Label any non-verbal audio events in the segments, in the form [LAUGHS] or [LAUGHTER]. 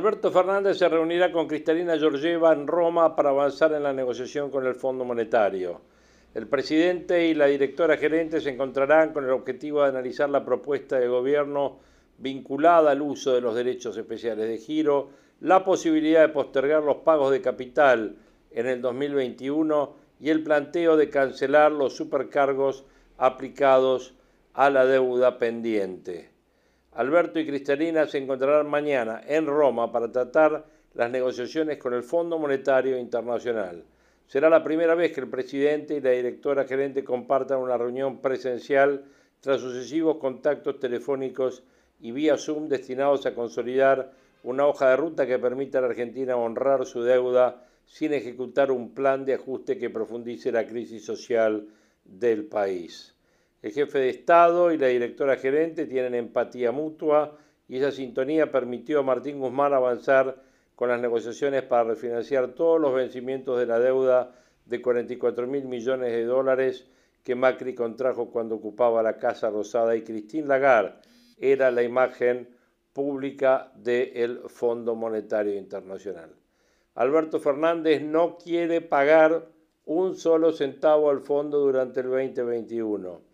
Alberto Fernández se reunirá con Cristalina Georgieva en Roma para avanzar en la negociación con el Fondo Monetario. El presidente y la directora gerente se encontrarán con el objetivo de analizar la propuesta de gobierno vinculada al uso de los derechos especiales de giro, la posibilidad de postergar los pagos de capital en el 2021 y el planteo de cancelar los supercargos aplicados a la deuda pendiente. Alberto y Cristalina se encontrarán mañana en Roma para tratar las negociaciones con el Fondo Monetario Internacional. Será la primera vez que el presidente y la directora gerente compartan una reunión presencial tras sucesivos contactos telefónicos y vía Zoom destinados a consolidar una hoja de ruta que permita a la Argentina honrar su deuda sin ejecutar un plan de ajuste que profundice la crisis social del país. El jefe de Estado y la directora gerente tienen empatía mutua y esa sintonía permitió a Martín Guzmán avanzar con las negociaciones para refinanciar todos los vencimientos de la deuda de 44 mil millones de dólares que Macri contrajo cuando ocupaba la Casa Rosada y Christine Lagarde era la imagen pública del Fondo Monetario Internacional. Alberto Fernández no quiere pagar un solo centavo al fondo durante el 2021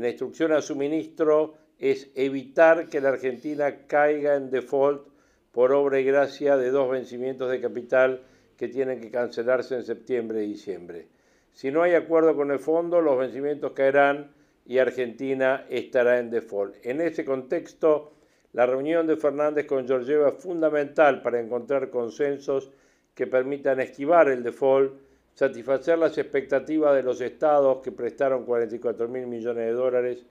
la instrucción a su ministro es evitar que la Argentina caiga en default por obra y gracia de dos vencimientos de capital que tienen que cancelarse en septiembre y diciembre. Si no hay acuerdo con el fondo, los vencimientos caerán y Argentina estará en default. En ese contexto, la reunión de Fernández con Georgieva es fundamental para encontrar consensos que permitan esquivar el default satisfacer las expectativas de los estados que prestaron 44 mil millones de dólares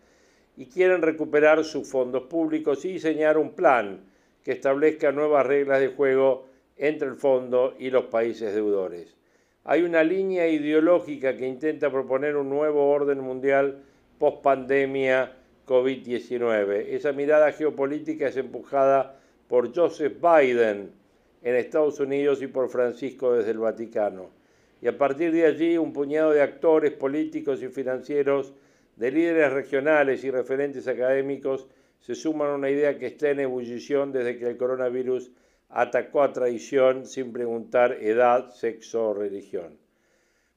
y quieren recuperar sus fondos públicos y diseñar un plan que establezca nuevas reglas de juego entre el fondo y los países deudores. Hay una línea ideológica que intenta proponer un nuevo orden mundial post pandemia COVID-19. Esa mirada geopolítica es empujada por Joseph Biden en Estados Unidos y por Francisco desde el Vaticano y a partir de allí un puñado de actores políticos y financieros, de líderes regionales y referentes académicos se suman a una idea que está en ebullición desde que el coronavirus atacó a traición sin preguntar edad, sexo o religión.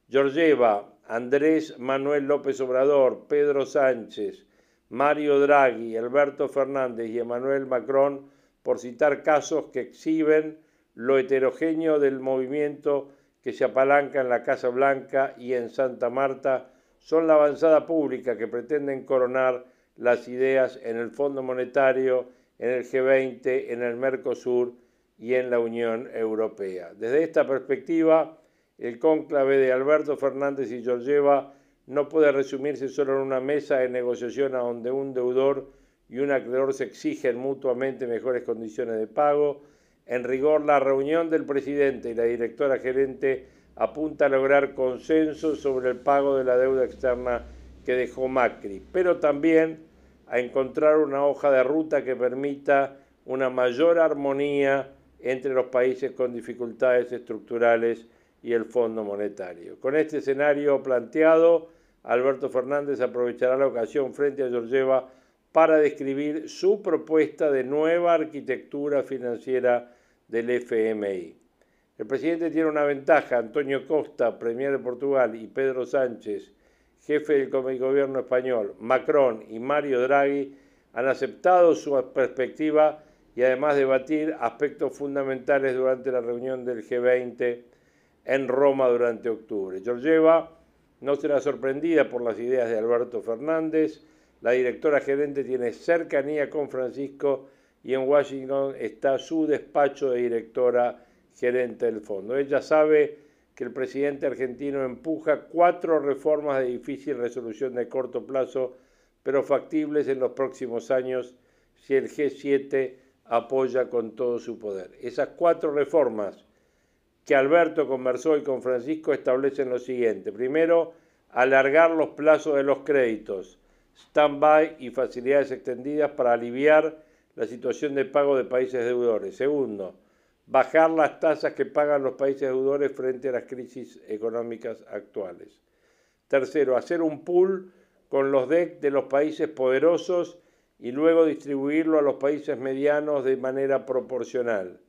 Georgieva, Andrés Manuel López Obrador, Pedro Sánchez, Mario Draghi, Alberto Fernández y Emmanuel Macron, por citar casos que exhiben lo heterogéneo del movimiento que se apalanca en la Casa Blanca y en Santa Marta son la avanzada pública que pretenden coronar las ideas en el Fondo Monetario, en el G20, en el Mercosur y en la Unión Europea. Desde esta perspectiva, el cónclave de Alberto Fernández y Georgieva no puede resumirse solo en una mesa de negociación a donde un deudor y un acreedor se exigen mutuamente mejores condiciones de pago, en rigor, la reunión del presidente y la directora gerente apunta a lograr consenso sobre el pago de la deuda externa que dejó Macri, pero también a encontrar una hoja de ruta que permita una mayor armonía entre los países con dificultades estructurales y el Fondo Monetario. Con este escenario planteado, Alberto Fernández aprovechará la ocasión frente a Georgieva para describir su propuesta de nueva arquitectura financiera del FMI. El presidente tiene una ventaja, Antonio Costa, Premier de Portugal, y Pedro Sánchez, jefe del gobierno español, Macron y Mario Draghi han aceptado su perspectiva y además debatir aspectos fundamentales durante la reunión del G20 en Roma durante octubre. Georgieva no será sorprendida por las ideas de Alberto Fernández, la directora gerente tiene cercanía con Francisco y en Washington está su despacho de directora gerente del fondo. Ella sabe que el presidente argentino empuja cuatro reformas de difícil resolución de corto plazo, pero factibles en los próximos años si el G7 apoya con todo su poder. Esas cuatro reformas que Alberto conversó y con Francisco establecen lo siguiente. Primero, alargar los plazos de los créditos, stand-by y facilidades extendidas para aliviar la situación de pago de países deudores. Segundo, bajar las tasas que pagan los países deudores frente a las crisis económicas actuales. Tercero, hacer un pool con los DEC de los países poderosos y luego distribuirlo a los países medianos de manera proporcional.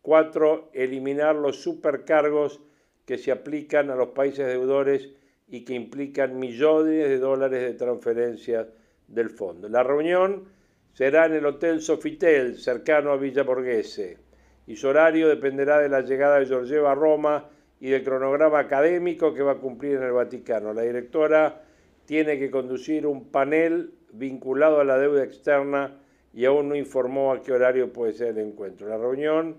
Cuatro, eliminar los supercargos que se aplican a los países deudores y que implican millones de dólares de transferencias del fondo. La reunión será en el Hotel Sofitel, cercano a Villa Borghese, y su horario dependerá de la llegada de Georgieva a Roma y del cronograma académico que va a cumplir en el Vaticano. La directora tiene que conducir un panel vinculado a la deuda externa y aún no informó a qué horario puede ser el encuentro. La reunión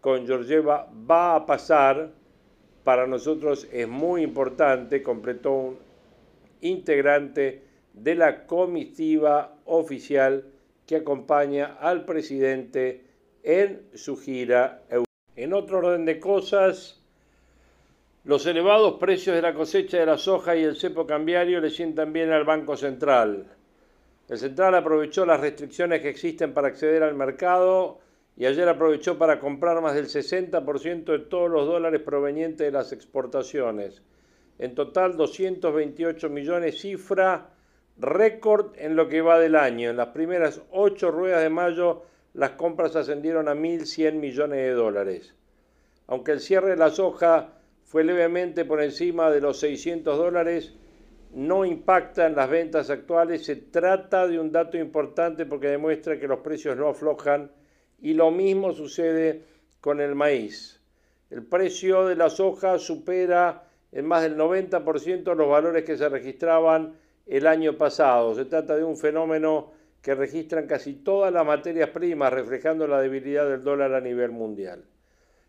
con Georgieva va a pasar, para nosotros es muy importante, completó un integrante de la comitiva oficial que acompaña al presidente en su gira. En otro orden de cosas, los elevados precios de la cosecha de la soja y el cepo cambiario le sientan bien al Banco Central. El Central aprovechó las restricciones que existen para acceder al mercado y ayer aprovechó para comprar más del 60% de todos los dólares provenientes de las exportaciones. En total 228 millones, cifra récord en lo que va del año. En las primeras ocho ruedas de mayo las compras ascendieron a 1.100 millones de dólares. Aunque el cierre de la soja fue levemente por encima de los 600 dólares, no impacta en las ventas actuales. Se trata de un dato importante porque demuestra que los precios no aflojan y lo mismo sucede con el maíz. El precio de la soja supera en más del 90% los valores que se registraban el año pasado. Se trata de un fenómeno que registran casi todas las materias primas, reflejando la debilidad del dólar a nivel mundial.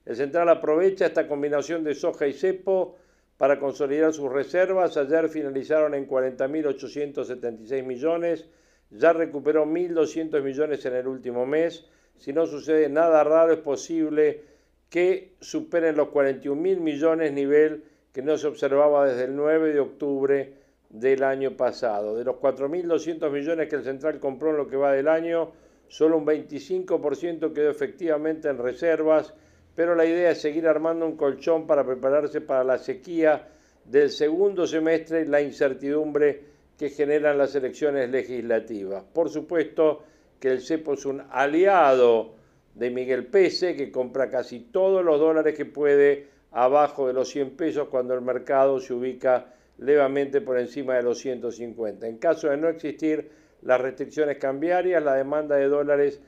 El central aprovecha esta combinación de soja y cepo para consolidar sus reservas. Ayer finalizaron en 40.876 millones, ya recuperó 1.200 millones en el último mes. Si no sucede nada raro, es posible que superen los 41.000 millones, nivel que no se observaba desde el 9 de octubre del año pasado. De los 4.200 millones que el central compró en lo que va del año, solo un 25% quedó efectivamente en reservas, pero la idea es seguir armando un colchón para prepararse para la sequía del segundo semestre y la incertidumbre que generan las elecciones legislativas. Por supuesto que el CEPO es un aliado de Miguel Pese, que compra casi todos los dólares que puede abajo de los 100 pesos cuando el mercado se ubica levemente por encima de los 150. En caso de no existir las restricciones cambiarias, la demanda de dólares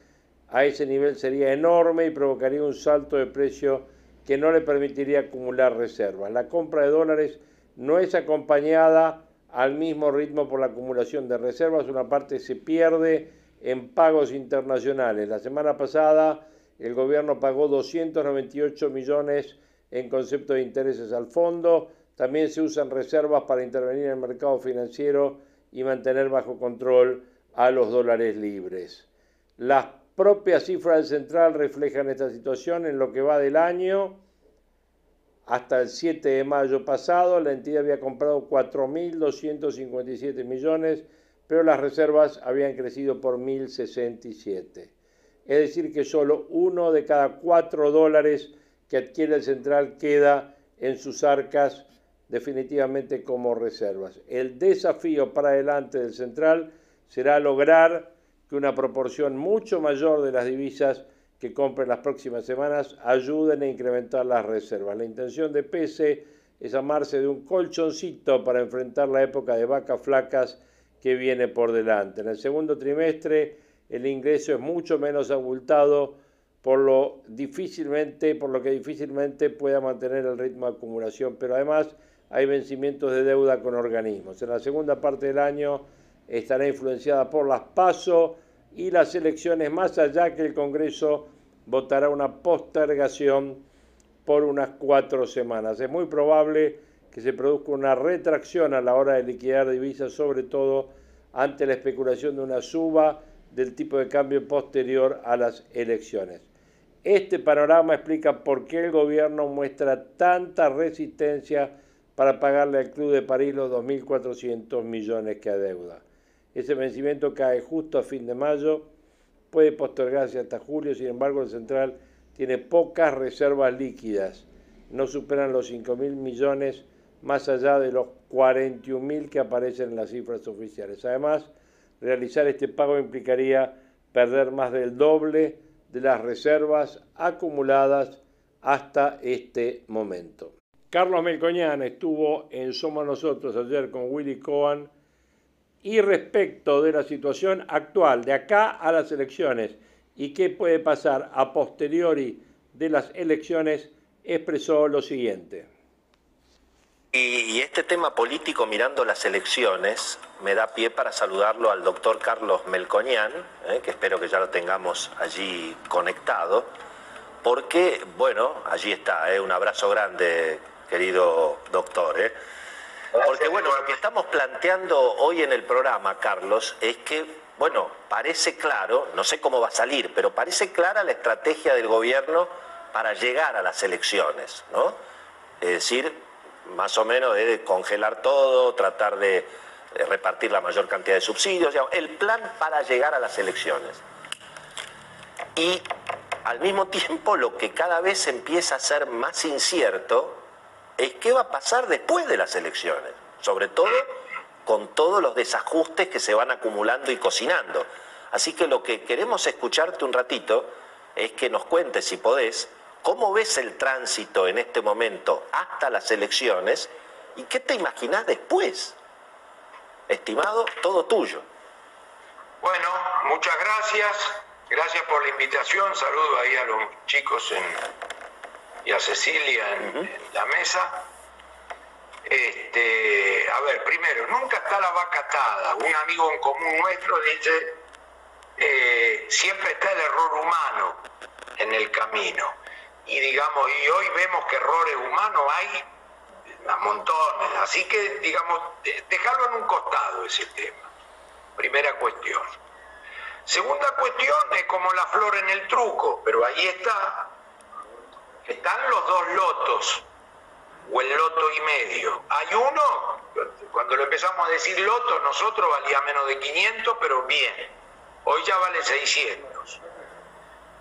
a ese nivel sería enorme y provocaría un salto de precio que no le permitiría acumular reservas. La compra de dólares no es acompañada al mismo ritmo por la acumulación de reservas, una parte se pierde en pagos internacionales. La semana pasada el gobierno pagó 298 millones en concepto de intereses al fondo, también se usan reservas para intervenir en el mercado financiero y mantener bajo control a los dólares libres. Las propias cifras del central reflejan esta situación en lo que va del año. Hasta el 7 de mayo pasado, la entidad había comprado 4.257 millones, pero las reservas habían crecido por 1.067. Es decir, que solo uno de cada cuatro dólares que adquiere el central queda en sus arcas definitivamente como reservas. El desafío para adelante del central será lograr que una proporción mucho mayor de las divisas que compren las próximas semanas ayuden a incrementar las reservas. La intención de PESE es amarse de un colchoncito para enfrentar la época de vacas flacas que viene por delante. En el segundo trimestre el ingreso es mucho menos abultado por lo difícilmente, por lo que difícilmente pueda mantener el ritmo de acumulación, pero además hay vencimientos de deuda con organismos. En la segunda parte del año estará influenciada por las PASO y las elecciones, más allá que el Congreso votará una postergación por unas cuatro semanas. Es muy probable que se produzca una retracción a la hora de liquidar divisas, sobre todo ante la especulación de una suba del tipo de cambio posterior a las elecciones. Este panorama explica por qué el gobierno muestra tanta resistencia para pagarle al Club de París los 2.400 millones que adeuda. Ese vencimiento cae justo a fin de mayo, puede postergarse hasta julio, sin embargo el central tiene pocas reservas líquidas, no superan los 5.000 millones más allá de los 41.000 que aparecen en las cifras oficiales. Además, realizar este pago implicaría perder más del doble de las reservas acumuladas hasta este momento. Carlos Melcoñán estuvo en Somos Nosotros ayer con Willy Cohen y respecto de la situación actual, de acá a las elecciones y qué puede pasar a posteriori de las elecciones, expresó lo siguiente. Y, este tema político mirando las elecciones me da pie para saludarlo al doctor Carlos Melcoñán, eh, que espero que ya lo tengamos allí conectado, porque, bueno, allí está, eh, un abrazo grande, querido doctor. Eh. Porque bueno, lo que estamos planteando hoy en el programa, Carlos, es que, bueno, parece claro, no sé cómo va a salir, pero parece clara la estrategia del gobierno para llegar a las elecciones, ¿no? Es decir, más o menos de congelar todo, tratar de repartir la mayor cantidad de subsidios, el plan para llegar a las elecciones. Y al mismo [LAUGHS] tiempo lo que cada vez empieza a ser más incierto es qué va a pasar después de las elecciones, sobre todo con todos los desajustes que se van acumulando y cocinando. Así que lo que queremos escucharte un ratito es que nos cuentes, si podés, cómo ves el tránsito en este momento hasta las elecciones y qué te imaginás después. Estimado, todo tuyo. Bueno, muchas gracias. Gracias por la invitación. Saludo ahí a los chicos en, y a Cecilia en, la mesa. Este, a ver, primero, nunca está la vaca atada. Un amigo en común nuestro dice, eh, siempre está el error humano en el camino. Y digamos, y hoy vemos que errores humanos hay a montones. Así que, digamos, dejarlo en un costado ese tema. Primera cuestión. Segunda cuestión es como la flor en el truco, pero ahí está están los dos lotos, o el loto y medio. Hay uno, cuando lo empezamos a decir loto, nosotros valía menos de 500, pero bien, hoy ya vale 600.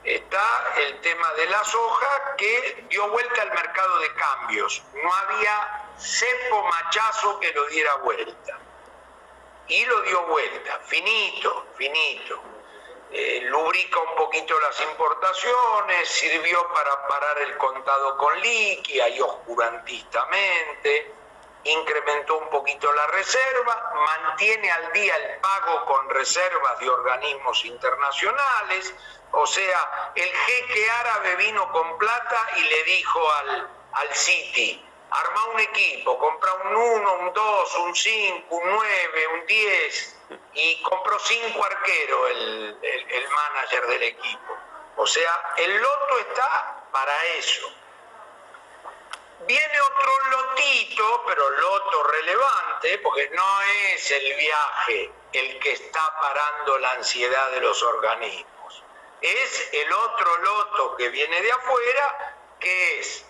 Está el tema de la soja que dio vuelta al mercado de cambios. No había cepo machazo que lo diera vuelta. Y lo dio vuelta, finito, finito. Eh, lubrica un poquito las importaciones, sirvió para parar el contado con liquia y oscurantistamente, incrementó un poquito la reserva, mantiene al día el pago con reservas de organismos internacionales, o sea, el jeque árabe vino con plata y le dijo al, al City, arma un equipo, compra un 1, un 2, un 5, un 9, un 10 y compró cinco arqueros el, el, manager del equipo. O sea, el loto está para eso. Viene otro lotito, pero loto relevante, porque no es el viaje el que está parando la ansiedad de los organismos. Es el otro loto que viene de afuera, que es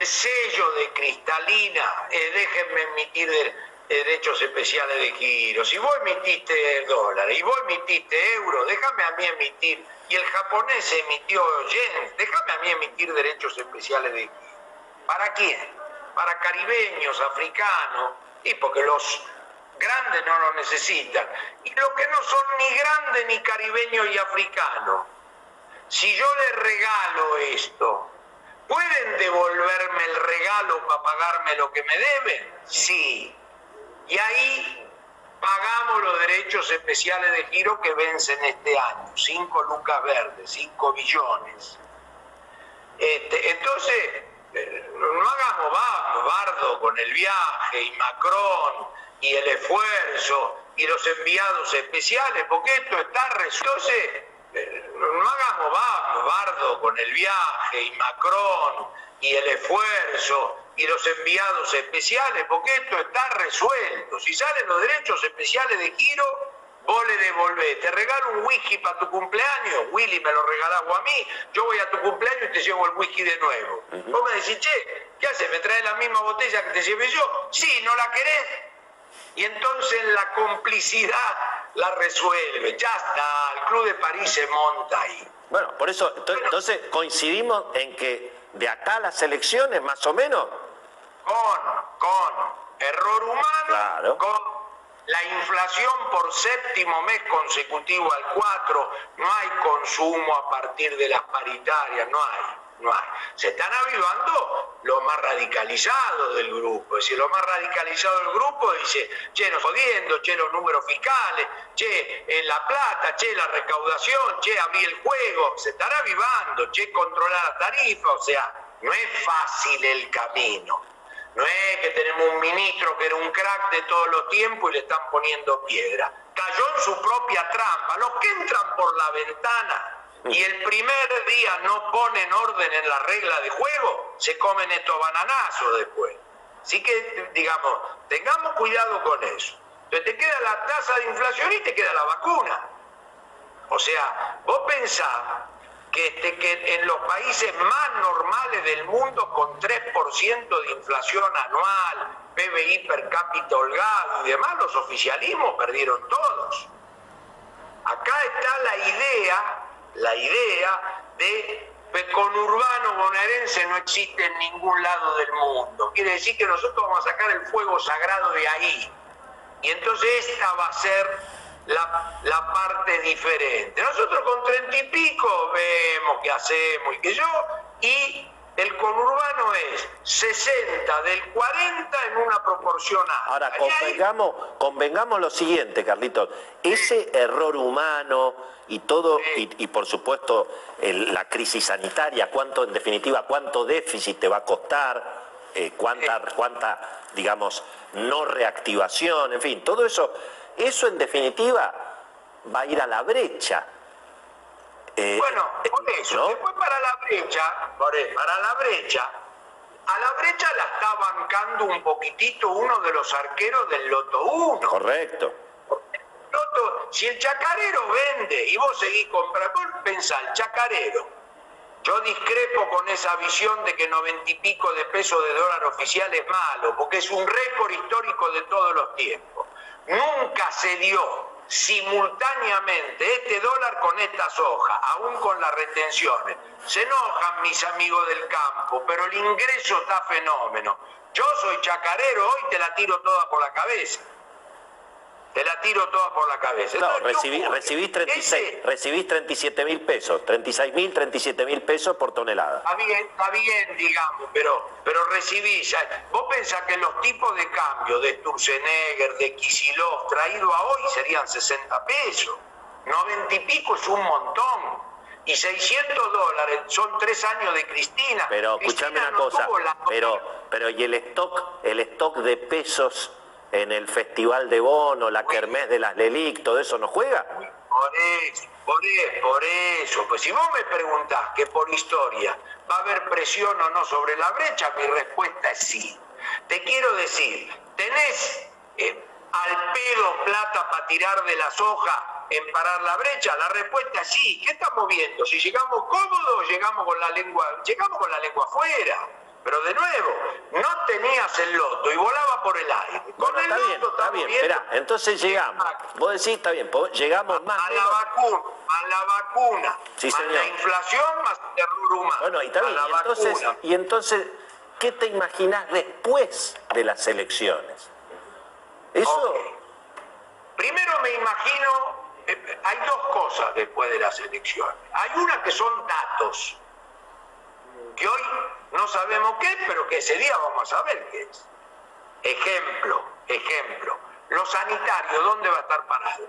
sello de cristalina, eh, déjenme emitir derechos especiales de giro. Si vos emitiste dólares y vos emitiste euros, déjame a mí emitir. Y el japonés emitió yen, déjame a mí emitir derechos especiales de giro. ¿Para quién? Para caribeños, africanos, y porque los grandes no lo necesitan. Y los que no son ni grandes ni caribeños y africanos. Si yo les regalo esto, ¿Pueden devolverme el regalo para pagarme lo que me deben? Sí. Y ahí pagamos los derechos especiales de giro que vencen este año, 5 lucas verdes, 5 billones. Este, entonces, eh, no hagamos bardo con el viaje y Macron y el esfuerzo y los enviados especiales, porque esto está... Entonces, no hagamos Bardo con el viaje y Macron y el esfuerzo y los enviados especiales, porque esto está resuelto. Si salen los derechos especiales de giro, vos le devolvés. Te regalo un whisky para tu cumpleaños, Willy me lo regalás a mí, yo voy a tu cumpleaños y te llevo el whisky de nuevo. Vos me decís, che, ¿qué haces? ¿Me traes la misma botella que te llevé yo? Sí, ¿no la querés? Y entonces la complicidad la resuelve. Ya está, el Club de París se monta ahí. Bueno, por eso, entonces coincidimos en que de acá a las elecciones, más o menos. Con, con error humano, con la inflación por séptimo mes consecutivo al 4, no hay consumo a partir de las paritarias, no hay no. Se están avivando los más radicalizados del grupo. Es decir, los más radicalizados del grupo dice, che, nos jodiendo, che, los números fiscales, che, en la plata, che, la recaudación, che, abrir el juego. Se están avivando, che, controlar la tarifa. O sea, no es fácil el camino. No es que tenemos un ministro que era un crack de todos los tiempos y le están poniendo piedra. Cayó en su propia trampa. Los que entran por la ventana y el primer día no ponen orden en la regla de juego, se comen estos bananazos después. Así que, digamos, tengamos cuidado con eso. Entonces te queda la tasa de inflación y te queda la vacuna. O sea, vos pensás que, este, que en los países más normales del mundo, con 3% de inflación anual, PBI per cápita holgado y demás, los oficialismos perdieron todos. Acá está la idea la idea de que conurbano bonaerense no existe en ningún lado del mundo. Quiere decir que nosotros vamos a sacar el fuego sagrado de ahí. Y entonces esta va a ser la, la parte diferente. Nosotros con treinta y pico vemos qué hacemos y qué yo, y el conurbano es 60 del 40 en una proporción Ahora, convengamos, convengamos lo siguiente, Carlitos. Ese error humano y todo, y, por supuesto la crisis sanitaria, cuánto, en definitiva, cuánto déficit te va a costar, eh, cuánta, cuánta, digamos, no reactivación, en fin, todo eso, eso en definitiva va a ir a la brecha eh, bueno, por eso, después para la brecha, para la brecha, a la brecha la está bancando un poquitito uno de los arqueros del Loto 1. Correcto. Loto, si el chacarero vende y vos seguís comprando, pensá, el chacarero, yo discrepo con esa visión de que noventa y pico de pesos de dólar oficial es malo, porque es un récord histórico de todos los tiempos. Nunca se dio simultáneamente este dólar con esta soja, aún con las retenciones. Se enojan mis amigos del campo, pero el ingreso está fenómeno. Yo soy chacarero, hoy te la tiro toda por la cabeza. Te la tiro toda por la cabeza. No, recibí, recibís, 36, recibís 37 mil pesos, 36 mil, 37 mil pesos por tonelada. Está bien, está bien, digamos, pero, pero recibís. Vos pensás que los tipos de cambio de Sturzenegger, de Kisilov, traído a hoy serían 60 pesos. 90 y pico es un montón. Y 600 dólares son tres años de Cristina. Pero escúchame una cosa, pero, pero ¿y el stock, el stock de pesos en el Festival de Bono, la Kermés de las Lelic, todo eso no juega? Por eso, por eso, por eso. Pues si vos me preguntás que por historia va a haber presión o no sobre la brecha, mi respuesta es sí. Te quiero decir, ¿tenés eh, al pedo plata para tirar de la soja en parar la brecha? La respuesta es sí. ¿Qué estamos viendo? Si llegamos cómodos, llegamos con la lengua, llegamos con la lengua afuera. Pero de nuevo, no tenías el loto y volaba por el aire. Con el está bien, está bien, espera, entonces llegamos. Vos decís, está bien, llegamos más. A la vacuna, a la vacuna. Sí, señor. la inflación más el terror humano. Bueno, y está bien, y entonces, y entonces, ¿qué te imaginas después de las elecciones? Eso. Primero me imagino, eh, hay dos cosas después de las elecciones. Hay una que son datos que hoy no sabemos qué, pero que ese día vamos a saber qué es. Ejemplo, ejemplo, los sanitarios, ¿dónde va a estar parado?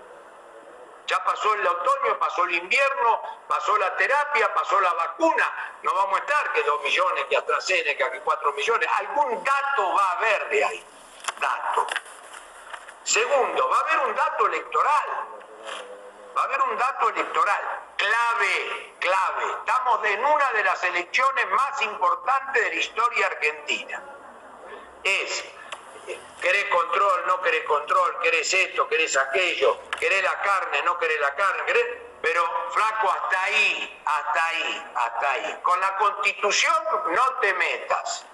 Ya pasó el otoño, pasó el invierno, pasó la terapia, pasó la vacuna. No vamos a estar que dos millones, que AstraZeneca, que cuatro millones. Algún dato va a haber de ahí. Dato. Segundo, va a haber un dato electoral. Va a haber un dato electoral. Clave, clave. Estamos en una de las elecciones más importantes de la historia argentina. Es, querés control, no querés control, querés esto, querés aquello, querés la carne, no querés la carne, querés... Pero flaco, hasta ahí, hasta ahí, hasta ahí. Con la constitución no te metas.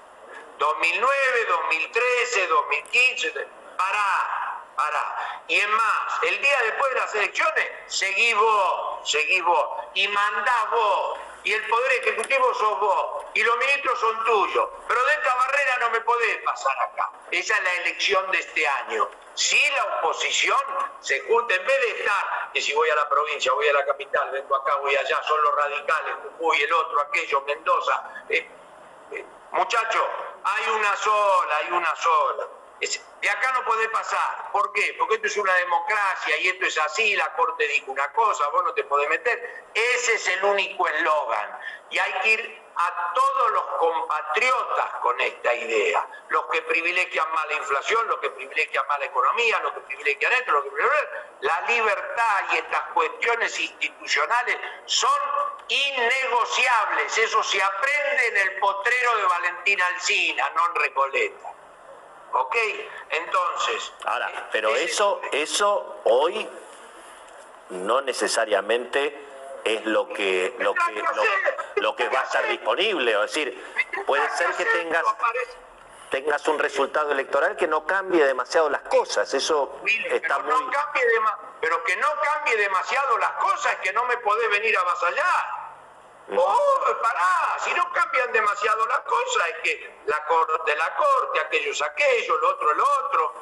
2009, 2013, 2015, pará, pará. Y es más, el día después de las elecciones, seguí vos, seguí vos, y mandás vos, y el poder ejecutivo sos vos, y los ministros son tuyos. Pero de esta barrera no me podés pasar acá. Esa es la elección de este año. Si la oposición se junta, en vez de estar, que si voy a la provincia, voy a la capital, vengo acá, voy allá, son los radicales, Jujuy, el otro, aquello, Mendoza. Eh, eh, muchachos, hay una sola, hay una sola. De acá no puede pasar. ¿Por qué? Porque esto es una democracia y esto es así, la Corte dijo una cosa, vos no te podés meter. Ese es el único eslogan. Y hay que ir a todos los compatriotas con esta idea, los que privilegian más la inflación, los que privilegian más la economía, los que privilegian esto, los que privilegian... La libertad y estas cuestiones institucionales son innegociables, eso se aprende en el potrero de Valentina Alcina, no en Recoleta. ¿Ok? Entonces... Ahora, pero eso, eso hoy no necesariamente es lo que lo que lo, que va a estar disponible, es decir, puede ser que tengas tengas un resultado electoral que no cambie demasiado las cosas, eso está muy pero que no cambie demasiado las cosas, que no me podés venir a avasallar. Oh, pará, si no cambian demasiado las cosas, es que la corte, la corte, aquellos, aquello, lo otro, el otro.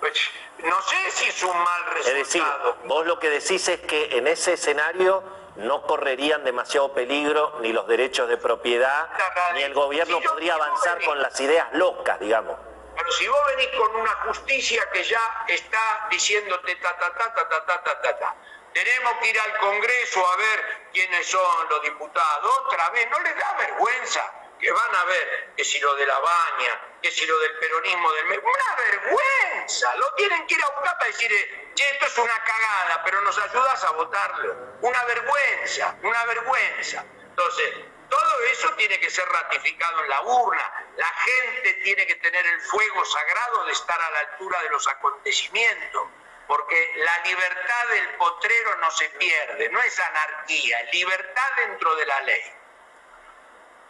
Pues, no sé si es un mal resultado. Es decir, vos lo que decís es que en ese escenario no correrían demasiado peligro ni los derechos de propiedad, ni el gobierno podría avanzar con las ideas locas, digamos. Pero si vos venís con una justicia que ya está diciéndote ta ta ta ta ta ta ta ta, ta. Tenemos que ir al Congreso a ver quiénes son los diputados, otra vez, ¿no les da vergüenza? que van a ver que si lo de la baña, que si lo del peronismo del... Una vergüenza, lo tienen que ir a buscar para decir, che, esto es una cagada, pero nos ayudas a votarlo. Una vergüenza, una vergüenza. Entonces, todo eso tiene que ser ratificado en la urna. La gente tiene que tener el fuego sagrado de estar a la altura de los acontecimientos. Porque la libertad del potrero no se pierde, no es anarquía, es libertad dentro de la ley.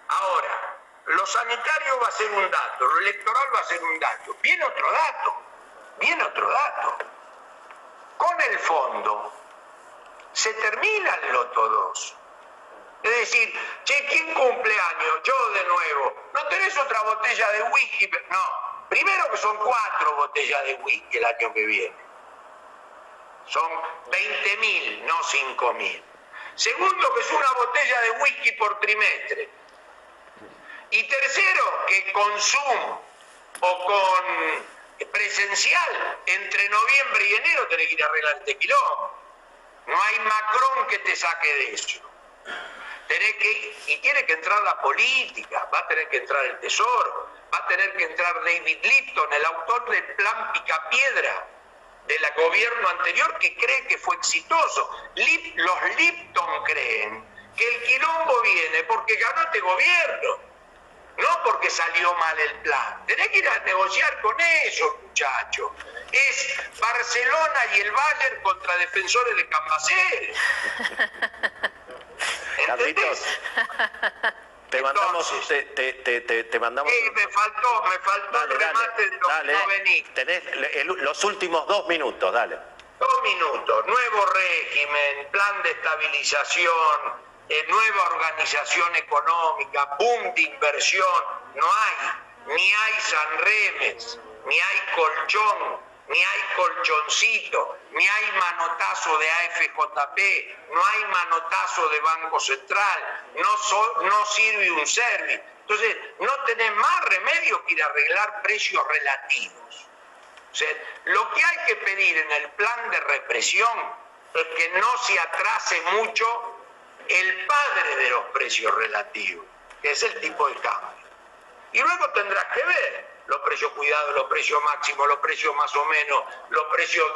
Ahora, lo sanitario va a ser un dato, lo electoral va a ser un dato. Viene otro dato, viene otro dato. Con el fondo se termina el Loto 2. Es decir, che, ¿quién cumple años? Yo de nuevo. ¿No tenés otra botella de whisky? No. Primero que son cuatro botellas de whisky el año que viene. Son 20.000, no 5.000. Segundo que es una botella de whisky por trimestre. Y tercero, que con Zoom o con presencial entre noviembre y enero tenés que ir a arreglar este quilombo. No hay Macron que te saque de eso. Tenés que, y tiene que entrar la política, va a tener que entrar el Tesoro, va a tener que entrar David Lipton, el autor del plan Picapiedra del gobierno anterior que cree que fue exitoso. los Lipton creen que el quilombo viene porque ganó este gobierno no porque salió mal el plan. Tenés que ir a negociar con eso, muchachos. Es Barcelona y el Bayern contra defensores de Cambaceres. [LAUGHS] ¿Entendés? Te mandamos, te, te, te, te mandamos. me faltó, me faltó el remate de dale, no vení. Tenés los últimos dos minutos, dale. Dos minutos, nuevo régimen, plan de estabilización, nueva organización económica, boom de inversión, no hay, ni hay Sanremes, ni hay colchón, ni hay colchoncito, ni hay manotazo de AFJP, no hay manotazo de Banco Central, no, sirve un service. Entonces, no tenés más remedio que ir a arreglar precios relativos. O sea, lo que hay que pedir en el plan de represión es que no se atrase mucho el padre de los precios relativos, que es el tipo de cambio. Y luego tendrás que ver los precios cuidados, los precios máximos, los precios más o menos, los precios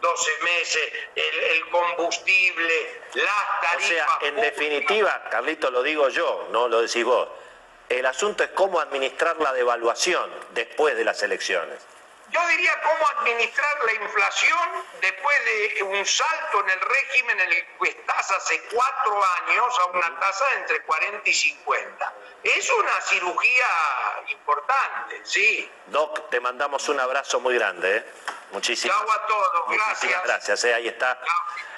12 meses, el, combustible, las tarifas. O sea, en definitiva, Carlito, lo digo yo, no lo decís vos. El asunto es cómo administrar la devaluación después de las elecciones. Yo diría cómo administrar la inflación después de un salto en el régimen en el que estás hace cuatro años a una tasa de entre 40 y 50. Es una cirugía importante, sí. Doc, te mandamos un abrazo muy grande. ¿eh? Muchísimas, Chau a todos, gracias. gracias. ¿eh? Ahí está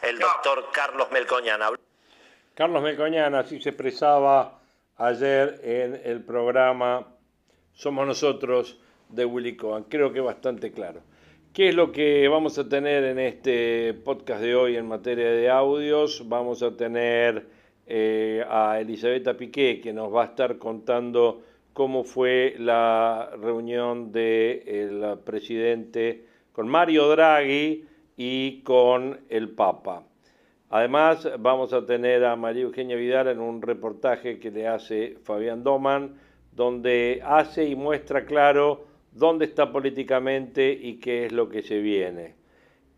el doctor Carlos Melcoñana. Carlos Melcoñana así se expresaba ayer en el programa Somos Nosotros de Willy Cohen. Creo que bastante claro. ¿Qué es lo que vamos a tener en este podcast de hoy en materia de audios? Vamos a tener eh, a Elisabetta Piqué, que nos va a estar contando cómo fue la reunión del presidente con Mario Draghi y con el Papa. Además, vamos a tener a María Eugenia Vidal en un reportaje que le hace Fabián Doman, donde hace y muestra claro dónde está políticamente y qué es lo que se viene.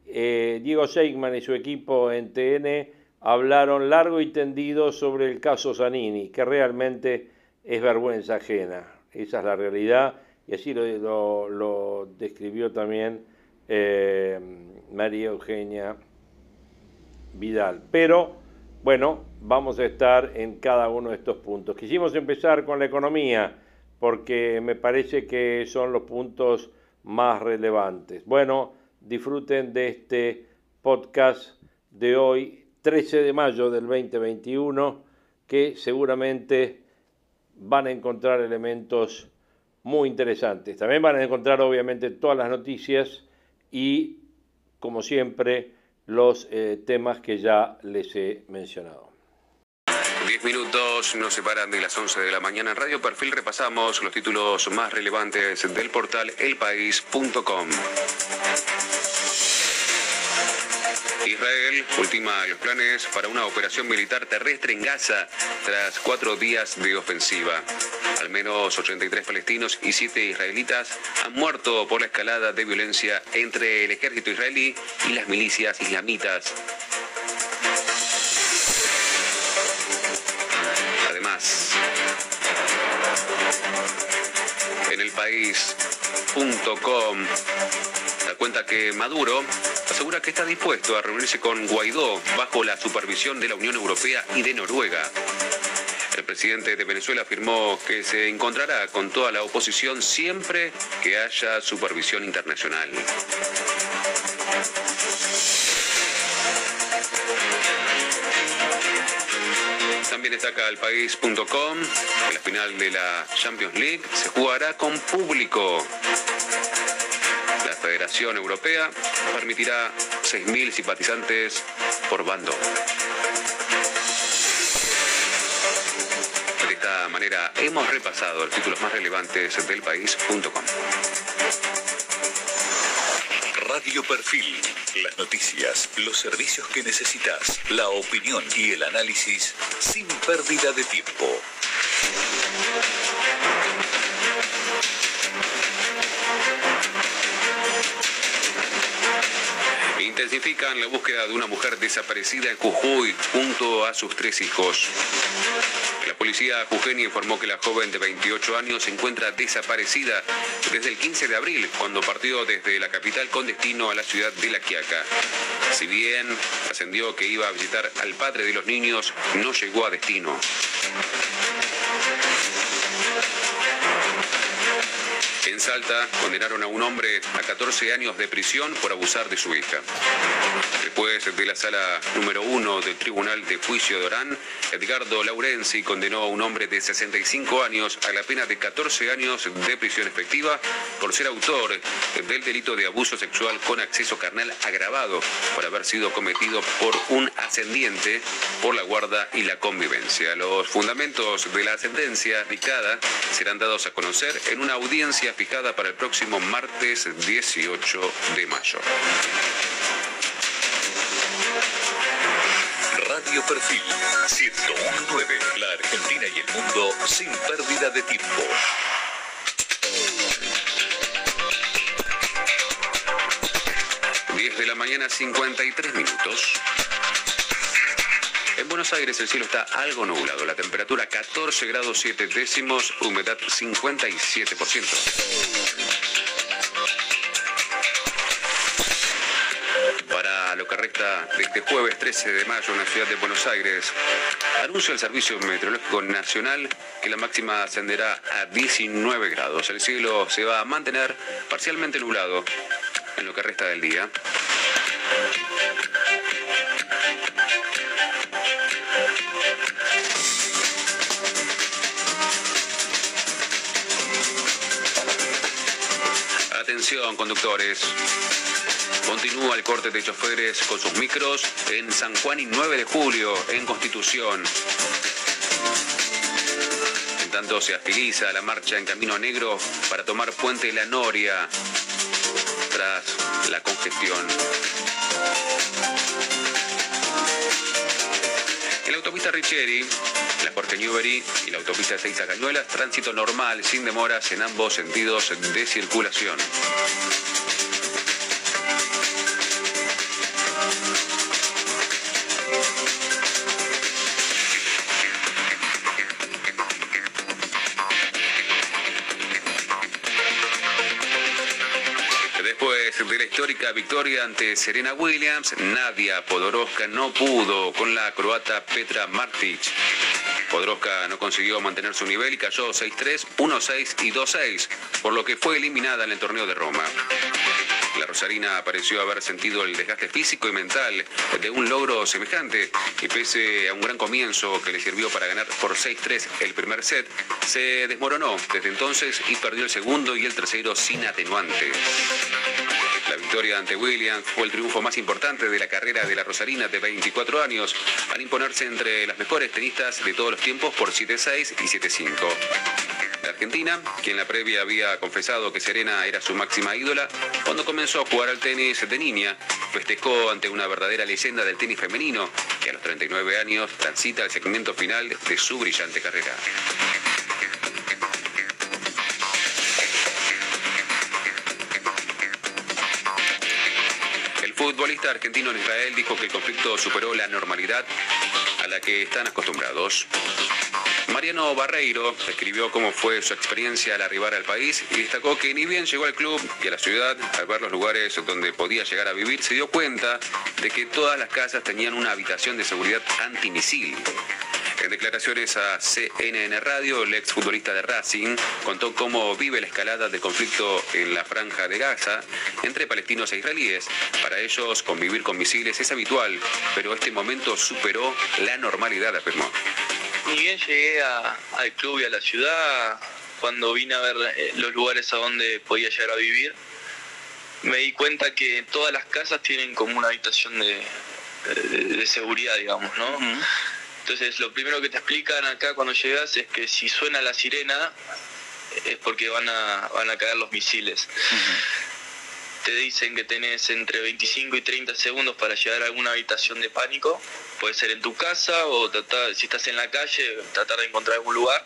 Eh, Diego Seigman y su equipo en TN hablaron largo y tendido sobre el caso Zanini, que realmente es vergüenza ajena. Esa es la realidad y así lo, describió también eh, María Eugenia Vidal. Pero, bueno, vamos a estar en cada uno de estos puntos. Quisimos empezar con la economía porque me parece que son los puntos más relevantes. Bueno, disfruten de este podcast de hoy, 13 de mayo del 2021, que seguramente van a encontrar elementos muy interesantes. También van a encontrar obviamente todas las noticias y, como siempre, los eh, temas que ya les he mencionado. Diez minutos nos separan de las 11 de la mañana en Radio Perfil. Repasamos los títulos más relevantes del portal elpaís.com. Israel ultima los planes para una operación militar terrestre en Gaza tras cuatro días de ofensiva. Al menos 83 palestinos y 7 israelitas han muerto por la escalada de violencia entre el ejército israelí y las milicias islamitas. país.com da cuenta que Maduro asegura que está dispuesto a reunirse con Guaidó bajo la supervisión de la Unión Europea y de Noruega. El presidente de Venezuela afirmó que se encontrará con toda la oposición siempre que haya supervisión internacional. Destaca el país.com que la final de la Champions League se jugará con público. La Federación Europea permitirá 6.000 simpatizantes por bando. De esta manera hemos repasado los títulos más relevantes del país.com. Radio Perfil. Las noticias, los servicios que necesitas, la opinión y el análisis sin pérdida de tiempo. Intensifican la búsqueda de una mujer desaparecida en Jujuy junto a sus tres hijos. La policía jujeña informó que la joven de 28 años se encuentra desaparecida desde el 15 de abril, cuando partió desde la capital con destino a la ciudad de La Quiaca. Si bien ascendió que iba a visitar al padre de los niños, no llegó a destino. En Salta condenaron a un hombre a 14 años de prisión por abusar de su hija. Después de la sala número uno del Tribunal de Juicio de Orán, Edgardo Laurenzi condenó a un hombre de 65 años a la pena de 14 años de prisión efectiva por ser autor del delito de abuso sexual con acceso carnal agravado por haber sido cometido por un ascendiente por la guarda y la convivencia. Los fundamentos de la sentencia dictada serán dados a conocer en una audiencia fijada para el próximo martes 18 de mayo. Radio Perfil 1019. La Argentina y el mundo sin pérdida de tiempo. 10 de la mañana, 53 minutos. En Buenos Aires el cielo está algo nublado, la temperatura 14 grados 7 décimos, humedad 57%. Para lo que resta de este jueves 13 de mayo en la ciudad de Buenos Aires, anuncia el Servicio Meteorológico Nacional que la máxima ascenderá a 19 grados. El cielo se va a mantener parcialmente nublado en lo que resta del día. Atención, conductores. Continúa el corte de choferes con sus micros en San Juan y 9 de julio, en Constitución. En tanto se agiliza la marcha en Camino Negro para tomar Puente La Noria tras la congestión. Autopista Richeri, la Jorge Newbery y la autopista Seiza Cañuelas, tránsito normal, sin demoras en ambos sentidos de circulación. Victoria ante Serena Williams, Nadia Podoroska no pudo con la croata Petra Martic. Podoroska no consiguió mantener su nivel y cayó 6-3, 1-6 y 2-6, por lo que fue eliminada en el torneo de Roma. La Rosarina pareció haber sentido el desgaste físico y mental de un logro semejante y pese a un gran comienzo que le sirvió para ganar por 6-3 el primer set, se desmoronó desde entonces y perdió el segundo y el tercero sin atenuantes. Victoria ante Williams fue el triunfo más importante de la carrera de la Rosarina de 24 años, al imponerse entre las mejores tenistas de todos los tiempos por 7-6 y 7-5. La Argentina, quien la previa había confesado que Serena era su máxima ídola, cuando comenzó a jugar al tenis de niña, festejó ante una verdadera leyenda del tenis femenino, que a los 39 años transita el segmento final de su brillante carrera. Futbolista argentino en Israel dijo que el conflicto superó la normalidad a la que están acostumbrados. Mariano Barreiro escribió cómo fue su experiencia al arribar al país y destacó que ni bien llegó al club y a la ciudad, al ver los lugares donde podía llegar a vivir, se dio cuenta de que todas las casas tenían una habitación de seguridad antimisil. En declaraciones a CNN Radio, el exfutbolista de Racing contó cómo vive la escalada del conflicto en la franja de Gaza entre palestinos e israelíes. Para ellos, convivir con misiles es habitual, pero este momento superó la normalidad, afirmó. Ni bien llegué a- al club y a la ciudad, cuando vine a ver eh, los lugares a donde podía llegar a vivir, me di cuenta que todas las casas tienen como una habitación de, de- de seguridad, digamos, ¿no? Entonces, lo primero que te explican acá cuando llegas es que si suena la sirena es porque van a, van a caer los misiles. Te dicen que tenés entre 25 y 30 segundos para llegar a alguna habitación de pánico. Puede ser en tu casa o tratar, si estás en la calle, tratar de encontrar algún lugar.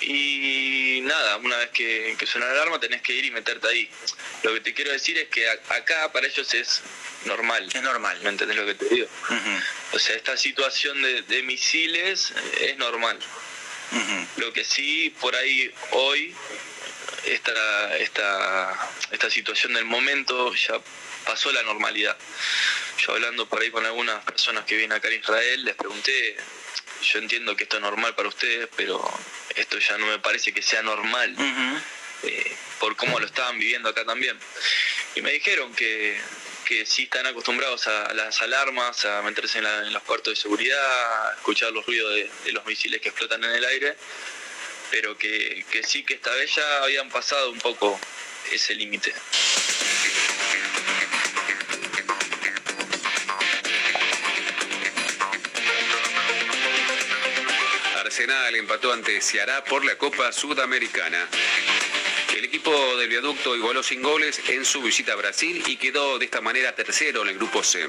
Y nada, una vez que, que suena la alarma tenés que ir y meterte ahí. Lo que te quiero decir es que a- acá para ellos es normal. Es normal. ¿Me entendés lo que te digo? O sea, esta situación de, de misiles eh, es normal. Lo que sí, por ahí hoy, esta, esta, esta situación del momento ya pasó la normalidad. Yo hablando por ahí con algunas personas que vienen acá a Israel, les pregunté, yo entiendo que esto es normal para ustedes, pero esto ya no me parece que sea normal eh, por cómo lo estaban viviendo acá también. Y me dijeron que, que sí están acostumbrados a las alarmas, a meterse en, los cuartos de seguridad, a escuchar los ruidos de, los misiles que explotan en el aire, pero que, que sí que esta vez ya habían pasado un poco ese límite. Arsenal empató ante Ceará por la Copa Sudamericana. El equipo del viaducto igualó sin goles en su visita a Brasil y quedó de esta manera tercero en el grupo C.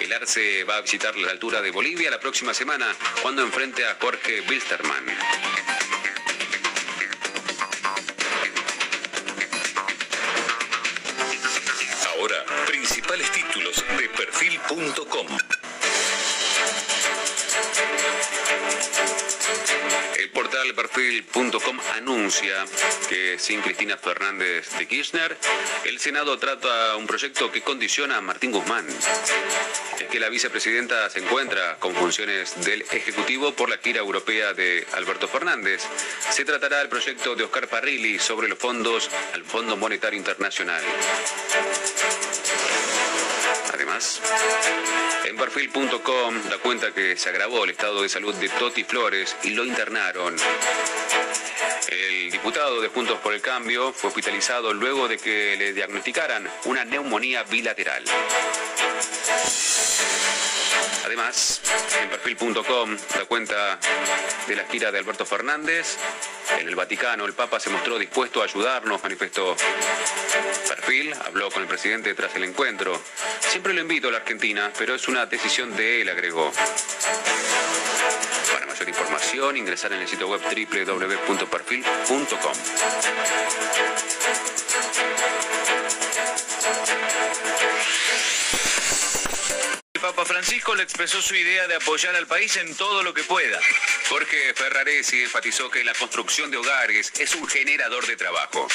El Arce va a visitar la altura de Bolivia la próxima semana cuando enfrente a Jorge Wilstermann. Ahora, principales títulos de perfil.com. El portal perfil.com anuncia que sin Cristina Fernández de Kirchner, el Senado trata un proyecto que condiciona a Martín Guzmán. Es que la vicepresidenta se encuentra con funciones del Ejecutivo por la gira europea de Alberto Fernández. Se tratará del proyecto de Oscar Parrilli sobre los fondos al Fondo Monetario Internacional. En perfil.com da cuenta que se agravó el estado de salud de Toti Flores y lo internaron. El diputado de Juntos por el Cambio fue hospitalizado luego de que le diagnosticaran una neumonía bilateral. Además, en perfil.com da cuenta de la gira de Alberto Fernández. En el Vaticano, el Papa se mostró dispuesto a ayudarnos, manifestó. Perfil habló con el presidente tras el encuentro. Siempre lo invito a la Argentina, pero es una decisión de él, agregó. Para mayor información, ingresar en el sitio web www.perfil.com. Expresó su idea de apoyar al país en todo lo que pueda. Jorge Ferraresi enfatizó que la construcción de hogares es un generador de trabajo.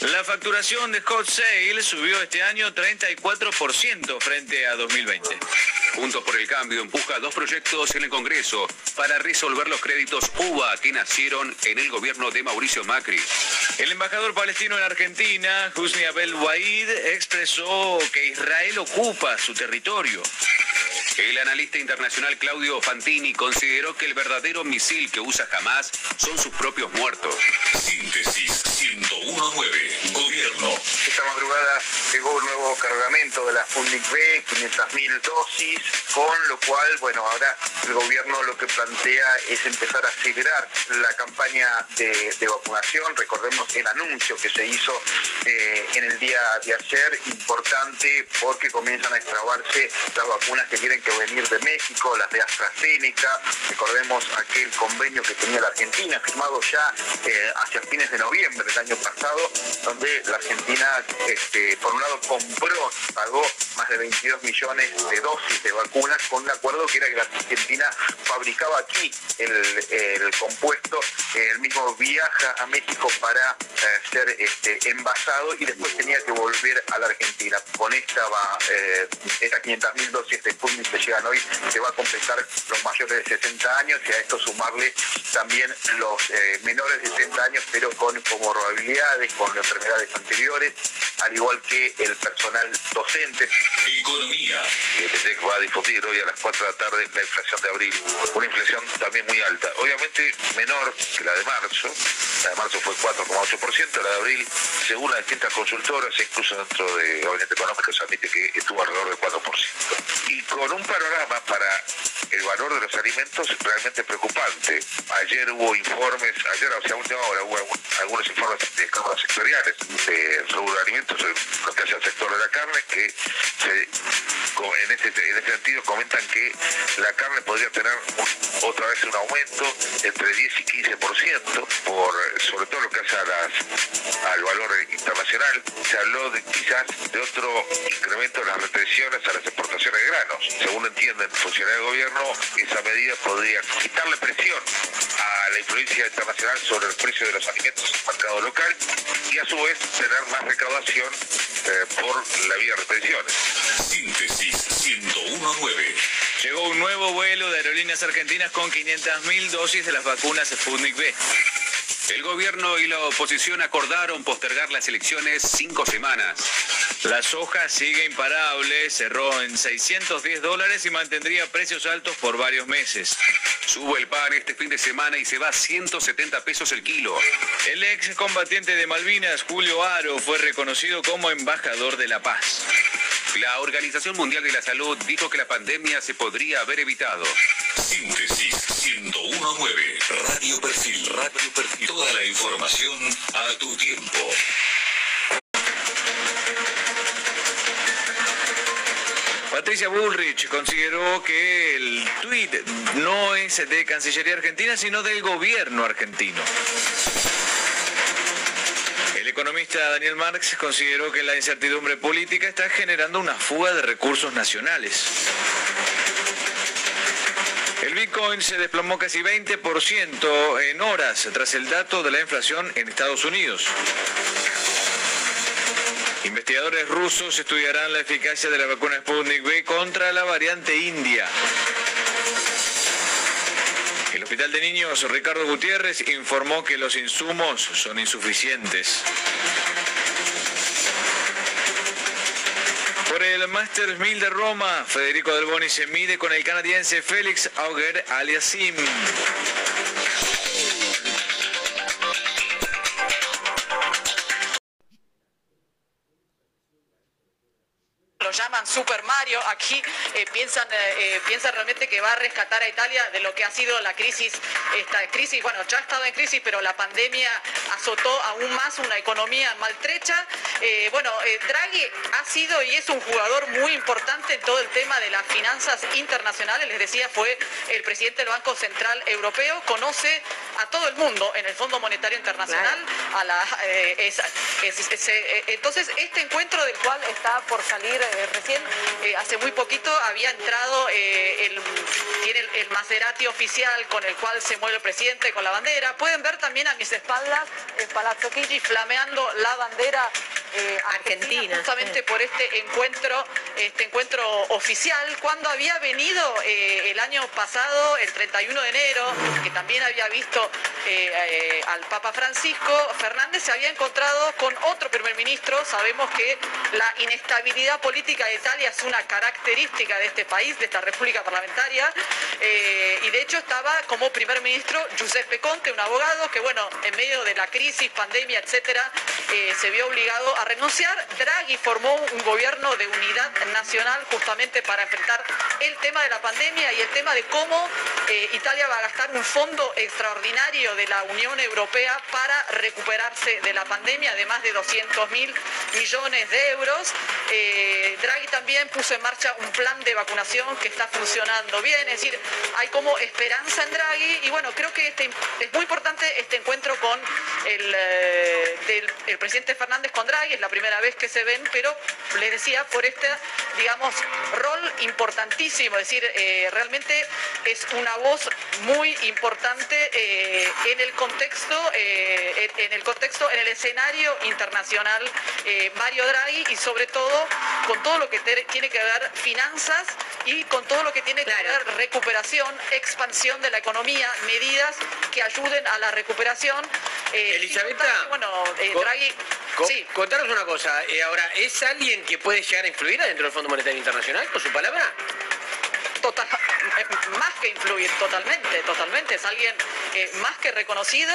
La facturación de Hot Sale subió este año 34% frente a 2020. Juntos por el Cambio empuja dos proyectos en el Congreso para resolver los créditos UBA que nacieron en el gobierno de Mauricio Macri. El embajador palestino en Argentina, Husni Abel Waid, expresó que Israel ocupa su territorio. El analista internacional Claudio Fantini consideró que el verdadero misil que usa Hamas son sus propios muertos. Síntesis 1019. Esta madrugada llegó un nuevo cargamento de la Sputnik B, 500.000 dosis, con lo cual, bueno, ahora el gobierno lo que plantea es empezar a acelerar la campaña de, de vacunación. Recordemos el anuncio que se hizo eh, en el día de ayer, importante porque comienzan a extrabarse las vacunas que tienen que venir de México, las de AstraZeneca. Recordemos aquel convenio que tenía la Argentina, firmado ya eh, hacia fines de noviembre del año pasado, donde la Argentina, este, por un lado, compró, pagó más de 22 millones de dosis de vacunas con un acuerdo que era que la Argentina fabricaba aquí el, compuesto, el mismo viaja a México para eh, ser este, envasado y después tenía que volver a la Argentina. Con esta va, eh, estas 500.000 dosis de Sputnik que llegan hoy, se va a completar los mayores de 60 años y a esto sumarle también los eh, menores de 60 años, pero con comorbilidades, con enfermedades anteriores, al igual que el personal docente. Economía. El IPC va a difundir hoy a las 4 de la tarde la inflación de abril, una inflación también muy alta, obviamente menor que la de marzo, la de marzo fue 4,8%, la de abril, según las distintas consultoras, incluso dentro de Gabinete Económico se admite que estuvo alrededor del 4%. Y con un panorama para el valor de los alimentos realmente preocupante. Ayer hubo informes, ayer o sea, última hora hubo algunos informes de cámaras sectoriales de rubro alimentos, lo que hace al sector de la carne, que este, en este sentido comentan que la carne podría tener otra vez un aumento entre 10 y 15%, por, sobre todo lo que hace al valor internacional. Se habló quizás de otro incremento de las restricciones a las exportaciones de granos. Según entienden funcionarios del gobierno, esa medida podría quitarle presión a la influencia internacional sobre el precio de los alimentos en el mercado local y a su vez tener más recaudación eh, por la vía de restricciones. Síntesis 1019. Llegó un nuevo vuelo de aerolíneas argentinas con 500.000 dosis de las vacunas Sputnik B. El gobierno y la oposición acordaron postergar las elecciones cinco semanas. La soja sigue imparable, cerró en 610 dólares y mantendría precios altos por varios meses. Sube el pan este fin de semana y se va a 170 pesos el kilo. El ex combatiente de Malvinas, Julio Aro, fue reconocido como embajador de la paz. La Organización Mundial de la Salud dijo que la pandemia se podría haber evitado. Síntesis 1019. Radio Perfil. Radio Perfil. Toda la información a tu tiempo. Patricia Bullrich consideró que el tuit no es de Cancillería Argentina, sino del gobierno argentino. El economista Daniel Marx consideró que la incertidumbre política está generando una fuga de recursos nacionales. El Bitcoin se desplomó casi 20% en horas tras el dato de la inflación en Estados Unidos. Investigadores rusos estudiarán la eficacia de la vacuna Sputnik V contra la variante india. El Hospital de Niños Ricardo Gutiérrez informó que los insumos son insuficientes. Por el Masters 1000 de Roma, Federico Del Boni se mide con el canadiense Félix Auger Aliasim. lo Super Mario, aquí eh, piensan, eh, eh, piensan realmente que va a rescatar a Italia de lo que ha sido la crisis, esta crisis, bueno, ya ha estado en crisis, pero la pandemia azotó aún más una economía maltrecha. Eh, bueno, Draghi ha sido y es un jugador muy importante en todo el tema de las finanzas internacionales, les decía, fue el presidente del Banco Central Europeo, conoce a todo el mundo en el Fondo Monetario Internacional, a la, es- es- es- entonces este encuentro del cual está por salir recién, eh, hace muy poquito había entrado eh, el, tiene el, el Maserati oficial con el cual se mueve el presidente con la bandera. Pueden ver también a mis espaldas el Palazzo Chigi flameando la bandera eh, argentina, justamente por este encuentro, este encuentro oficial, cuando había venido eh, el año pasado, el 31 de enero, que también había visto eh, eh, al Papa Francisco, Fernández se había encontrado con otro primer ministro. Sabemos que la inestabilidad política de Italia es una característica de este país, de esta república parlamentaria, eh, y de hecho estaba como primer ministro Giuseppe Conte, un abogado que, bueno, en medio de la crisis, pandemia, etcétera, eh, se vio obligado a renunciar. Draghi formó un gobierno de unidad nacional justamente para enfrentar el tema de la pandemia y el tema de cómo eh, Italia va a gastar un fondo extraordinario de la Unión Europea para recuperarse de la pandemia de más de 200 mil millones de euros. Draghi también puso en marcha un plan de vacunación que está funcionando bien, es decir, hay como esperanza en Draghi y bueno, creo que este- es muy importante este encuentro con el, eh, del- el presidente Fernández con Draghi, es la primera vez que se ven, pero les decía, por este, digamos, rol importantísimo, es decir, eh, realmente es una voz muy importante eh, en el contexto, en, el contexto, en el escenario internacional, Mario Draghi, y sobre todo con todo lo que tiene que ver finanzas y con todo lo que tiene que ver recuperación, expansión de la economía, medidas que ayuden a la recuperación. Eh, Elisabetta, y, bueno, eh, Draghi, Co- sí. Contanos una cosa, eh, ahora, ¿es alguien que puede llegar a influir adentro del Fondo Monetario Internacional con su palabra? total, más que influir, totalmente, totalmente. Es alguien eh, más que reconocido,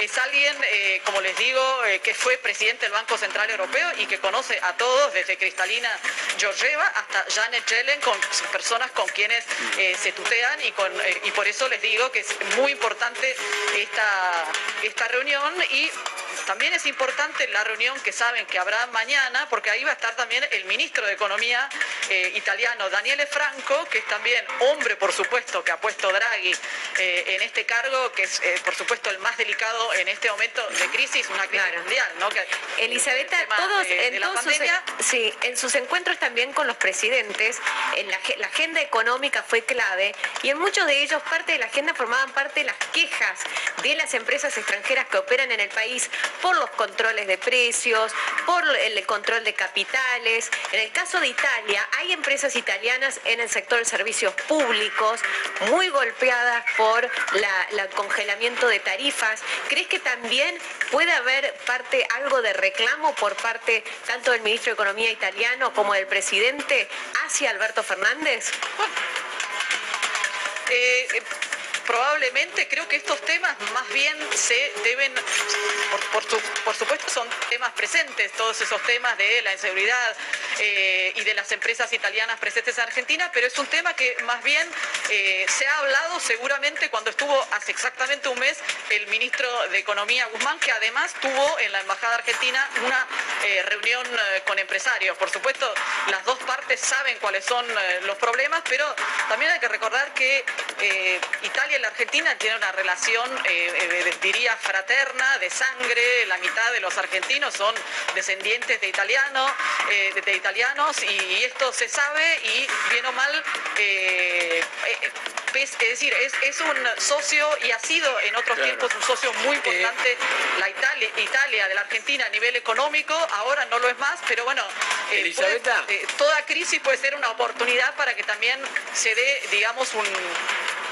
es alguien, eh, como les digo, eh, que fue presidente del Banco Central Europeo y que conoce a todos, desde Cristalina Georgieva hasta Janet Yellen, con personas con quienes se tutean y, con, y por eso les digo que es muy importante esta, esta reunión y también es importante la reunión que saben que habrá mañana, porque ahí va a estar también el ministro de Economía eh, italiano, Daniele Franco, que es también hombre, por supuesto, que ha puesto Draghi eh, en este cargo, que es, eh, por supuesto, el más delicado en este momento de crisis, una crisis mundial, ¿no? Que- Elisabetta, todos, de- en, todos sus, sí, en sus encuentros también con los presidentes, en la, la agenda económica fue clave y en muchos de ellos parte de la agenda formaban parte de las quejas de las empresas extranjeras que operan en el país por los controles de precios, por el control de capitales. En el caso de Italia, hay empresas italianas en el sector de servicios públicos muy golpeadas por la congelamiento de tarifas. ¿Crees que también puede haber parte, algo de reclamo por parte tanto del ministro de Economía italiano como del presidente hacia Alberto Fernández? Eh, eh, probablemente creo que estos temas más bien se deben, por, por su- por supuesto son temas presentes, todos esos temas de la inseguridad eh, y de las empresas italianas presentes en Argentina, pero es un tema que más bien eh, se ha hablado seguramente cuando estuvo hace exactamente un mes el ministro de Economía Guzmán, que además tuvo en la Embajada Argentina una eh, reunión con empresarios. Por supuesto, las dos partes saben cuáles son los problemas, pero también hay que recordar que Italia la Argentina tienen una relación, eh, eh, diría, fraterna, de sangre la mitad de los argentinos son descendientes de italianos, eh, de, de italianos y, esto se sabe y bien o mal es, es decir, es, es un socio y ha sido en otros tiempos un socio muy importante la Italia, Italia de la Argentina a nivel económico, ahora no lo es más, pero bueno, eh, puede- eh, toda crisis puede ser una oportunidad para que también se dé, digamos, un,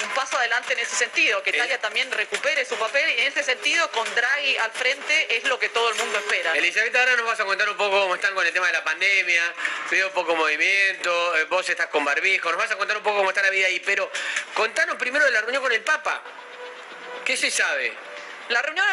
un paso adelante en ese sentido, que Italia también recupere su papel y en ese sentido con Draghi al frente es lo que todo el mundo espera. Elizabeth, ahora nos vas a contar un poco cómo están con el tema de la pandemia, veo poco movimiento, eh, vos estás con barbijo, nos vas a contar un poco cómo está la vida ahí, pero contanos primero de la reunión con el Papa. ¿Qué se sabe? La reunión,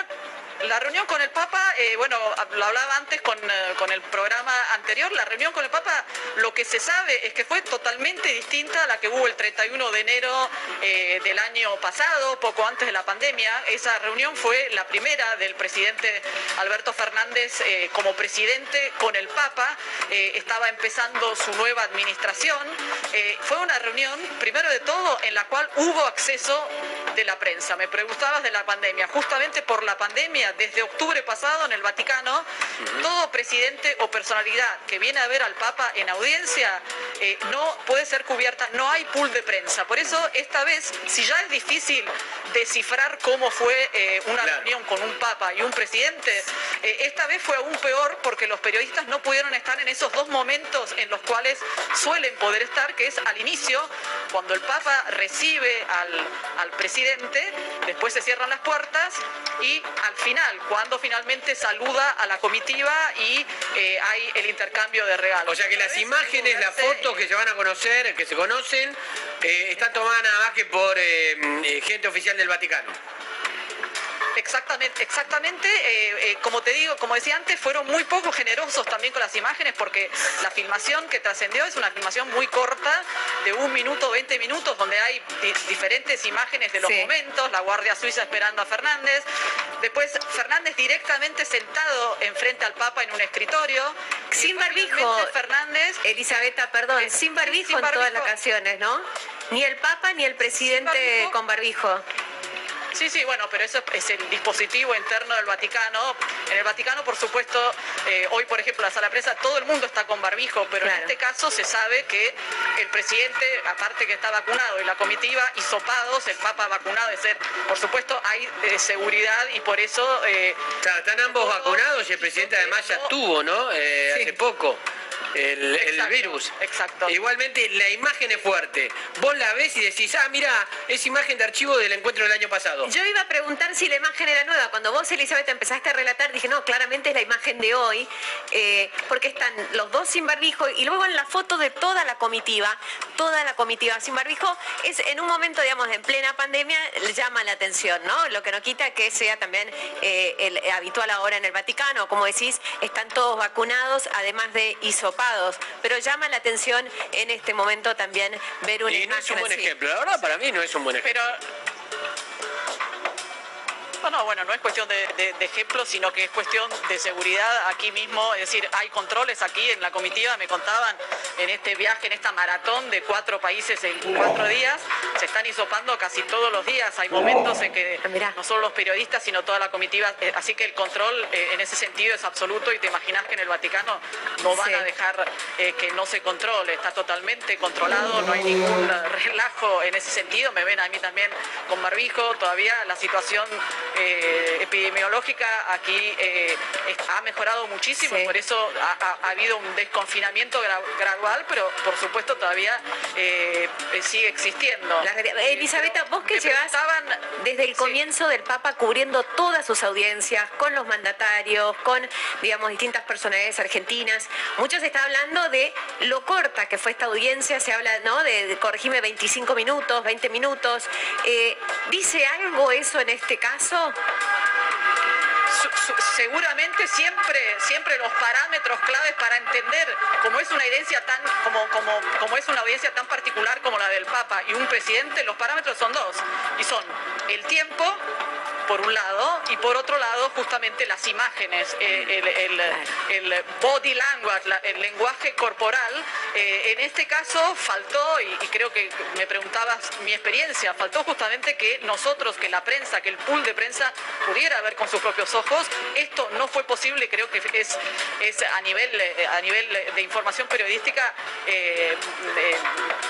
la reunión con el Papa, eh, bueno, lo hablaba antes con, eh, con el programa anterior, la reunión con el Papa, lo que se sabe es que fue totalmente distinta a la que hubo el 31 de enero eh, del año pasado, poco antes de la pandemia. Esa reunión fue la primera del presidente Alberto Fernández eh, como presidente con el Papa. Estaba empezando su nueva administración. Fue una reunión, primero de todo, en la cual hubo acceso de la prensa. Me preguntabas de la pandemia. Justamente por la pandemia, desde octubre pasado en el Vaticano, todo presidente o personalidad que viene a ver al Papa en audiencia eh, no puede ser cubierta, no hay pool de prensa. Por eso, esta vez, si ya es difícil descifrar cómo fue eh, una reunión con un Papa y un presidente, eh, esta vez fue aún peor porque los periodistas no pudieron estar en esos dos momentos en los cuales suelen poder estar, que es al inicio, cuando el Papa recibe al, al presidente, después se cierran las puertas y al final, cuando finalmente saluda a la comitiva y eh, hay el intercambio de regalos. O sea que las imágenes, las fotos que se van a conocer, que se conocen, eh, están tomadas nada más que por eh, gente oficial del Vaticano. Exactamente, exactamente. eh, eh, como te digo, como decía antes, fueron muy poco generosos también con las imágenes porque la filmación que trascendió es una filmación muy corta, de un minuto, 20 minutos, donde hay di- diferentes imágenes de los Sí. momentos, la Guardia Suiza esperando a Fernández, después Fernández directamente sentado enfrente al Papa en un escritorio. Sin barbijo. Fernández. Elisabetta, perdón, sin barbijo sin en todas barbijo. las canciones, ¿no? Ni el Papa ni el presidente barbijo. con barbijo. Sí, sí, bueno, pero eso es el dispositivo interno del Vaticano. En el Vaticano, por supuesto, eh, hoy, por ejemplo, la sala de prensa, todo el mundo está con barbijo, pero Claro. en este caso se sabe que el presidente, aparte que está vacunado y la comitiva, hisopados, el Papa vacunado, es decir, por supuesto, hay eh, seguridad y por eso... eh, están ambos vacunados y el presidente además ya tuvo, ¿no? Eh, Sí. Hace poco. El, virus. exacto. Igualmente, la imagen es fuerte. Vos la ves y decís, ah, mira, es imagen de archivo del encuentro del año pasado. Yo iba a preguntar si la imagen era nueva. Cuando vos, Elizabeth, empezaste a relatar, dije, no, claramente es la imagen de hoy, eh, porque están los dos sin barbijo y luego en la foto de toda la comitiva, toda la comitiva sin barbijo, es en un momento, digamos, en plena pandemia, le llama la atención, ¿no? Lo que no quita que sea también eh, el habitual ahora en el Vaticano, como decís, están todos vacunados, además de hisopados, pero llama la atención en este momento también ver una Y no es un buen así. ejemplo. La verdad, para mí no es un buen ejemplo. pero... No, no, bueno, no es cuestión de, de- de ejemplo, sino que es cuestión de seguridad aquí mismo. Es decir, hay controles aquí en la comitiva, me contaban, en este viaje, en esta maratón de cuatro países en cuatro días, se están hisopando casi todos los días. Hay momentos en que no solo los periodistas, sino toda la comitiva. eh, así que el control eh, en ese sentido es absoluto y te imaginas que en el Vaticano no van Sí. a dejar eh, que no se controle. Está totalmente controlado, no hay ningún relajo en ese sentido. Me ven a mí también con barbijo. Todavía la situación eh, epidemiológica aquí eh, ha mejorado muchísimo, Sí. por eso ha, ha- ha habido un desconfinamiento gra- gradual, pero por supuesto todavía eh, eh, sigue existiendo. La realidad- Elisabetta, vos que llevas desde el comienzo del Papa cubriendo todas sus audiencias, con los mandatarios, con, digamos, distintas personalidades argentinas, muchos está hablando de lo corta que fue esta audiencia, se habla, ¿no?, de, de, corregime 25 minutos, 20 minutos. Eh, ¿Dice algo eso en este caso? Seguramente siempre siempre los parámetros claves para entender cómo es una audiencia tan como como como es una audiencia tan particular como la del Papa y un presidente los parámetros son dos y son el tiempo por un lado, y por otro lado, justamente las imágenes, eh, el, body language, el lenguaje corporal. Eh, en este caso faltó, y, creo que me preguntabas mi experiencia, faltó justamente que nosotros, que la prensa, que el pool de prensa pudiera ver con sus propios ojos. Esto no fue posible, creo que es, es a, nivel, eh, a nivel de información periodística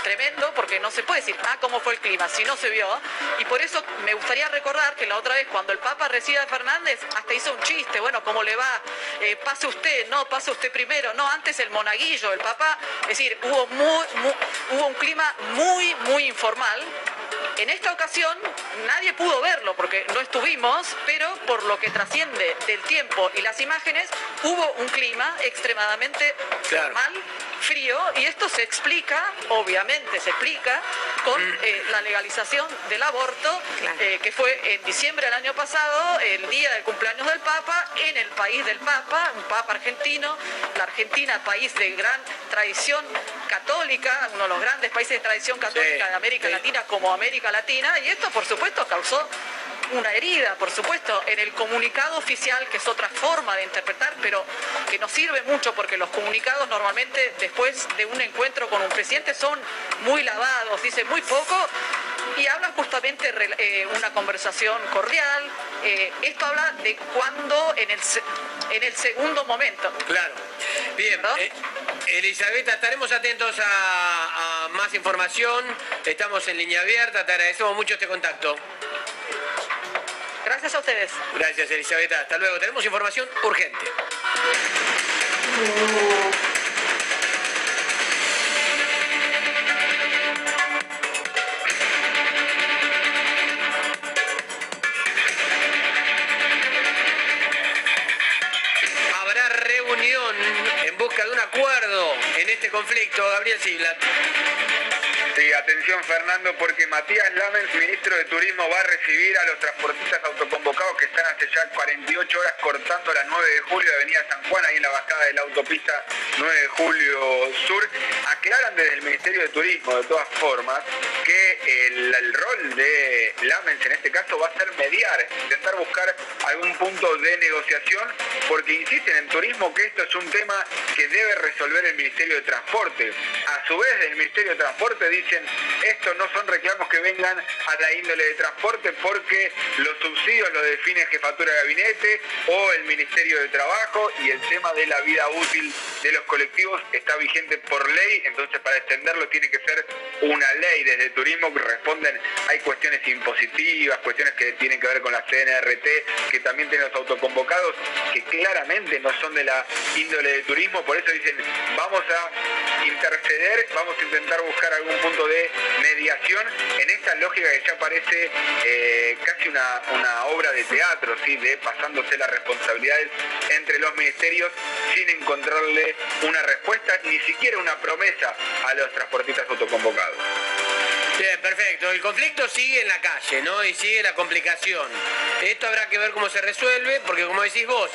tremendo, porque no se puede decir, ah, cómo fue el clima, si no se vio. Y por eso me gustaría recordar que la otra vez cuando el Papa recibe a Fernández, hasta hizo un chiste, bueno, ¿cómo le va? Eh, pase usted, no, pase usted primero, no, antes el monaguillo, el Papa, es decir, hubo, muy, hubo un clima muy, muy informal. En esta ocasión nadie pudo verlo porque no estuvimos, pero por lo que trasciende del tiempo y las imágenes, hubo un clima extremadamente normal, frío, y esto se explica, obviamente se explica, con mm. eh, la legalización del aborto, eh, que fue en diciembre del año pasado, el día del cumpleaños del Papa, en el país del Papa, un Papa argentino, la Argentina, país de gran tradición católica, uno de los grandes países de tradición católica de América Latina como América Latina, y esto por supuesto causó una herida, por supuesto, en el comunicado oficial, que es otra forma de interpretar, pero que nos sirve mucho porque los comunicados normalmente después de un encuentro con un presidente son muy lavados, dicen muy poco y hablan justamente eh, una conversación cordial. Eh, esto habla de cuando en el, en el segundo momento. Claro. Bien, eh, Elizabeth, estaremos atentos a, a más información. Estamos en línea abierta, te agradecemos mucho este contacto. Gracias a ustedes. Gracias, Elizabeth. Hasta luego. Tenemos información urgente. Busca de un acuerdo en este conflicto. Gabriel Siglat. Sí, atención Fernando, porque Matías Lamens, ministro de Turismo, va a recibir a los transportistas autoconvocados que están hace ya 48 horas cortando la 9 de julio de Avenida San Juan, ahí en la bajada de la autopista 9 de julio sur. Aclaran desde el Ministerio de Turismo, de todas formas, que el, rol de Lamens en este caso va a ser mediar, intentar buscar algún punto de negociación, porque insisten en turismo que esto es un tema que debe resolver el Ministerio de Transporte. A su vez, el Ministerio de Transporte dice dicen, estos no son reclamos que vengan a la índole de transporte porque los subsidios lo define Jefatura de Gabinete o el Ministerio de Trabajo y el tema de la vida útil de los colectivos está vigente por ley, entonces para extenderlo tiene que ser una ley. Desde turismo que responden, hay cuestiones impositivas, cuestiones que tienen que ver con la CNRT, que también tienen los autoconvocados, que claramente no son de la índole de turismo, por eso dicen, vamos a interceder, vamos a intentar buscar algún punto de mediación en esta lógica que ya parece eh, casi una, obra de teatro, ¿sí? de pasándose las responsabilidades entre los ministerios sin encontrarle una respuesta, ni siquiera una promesa a los transportistas autoconvocados. Bien, perfecto. El conflicto sigue en la calle, ¿no? Y sigue la complicación. Esto habrá que ver cómo se resuelve, porque como decís vos,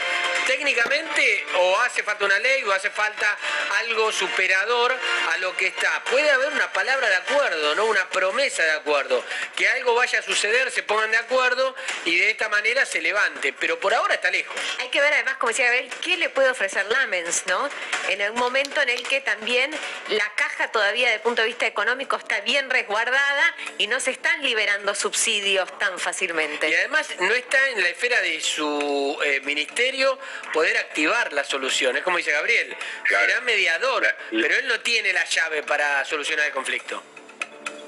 técnicamente o hace falta una ley o hace falta algo superador a lo que está. Puede haber una palabra de acuerdo, ¿no? Una promesa de acuerdo. Que algo vaya a suceder, se pongan de acuerdo y de esta manera se levante. Pero por ahora está lejos. Hay que ver además, como decía Gabriel, qué le puede ofrecer Lamens, ¿no? En un momento en el que también la caja todavía el punto de vista económico está bien resguardada y no se están liberando subsidios tan fácilmente. Y además no está en la esfera de su eh, ministerio poder activar la solución. Es como dice Gabriel, será mediador, pero él no tiene la llave para solucionar el conflicto.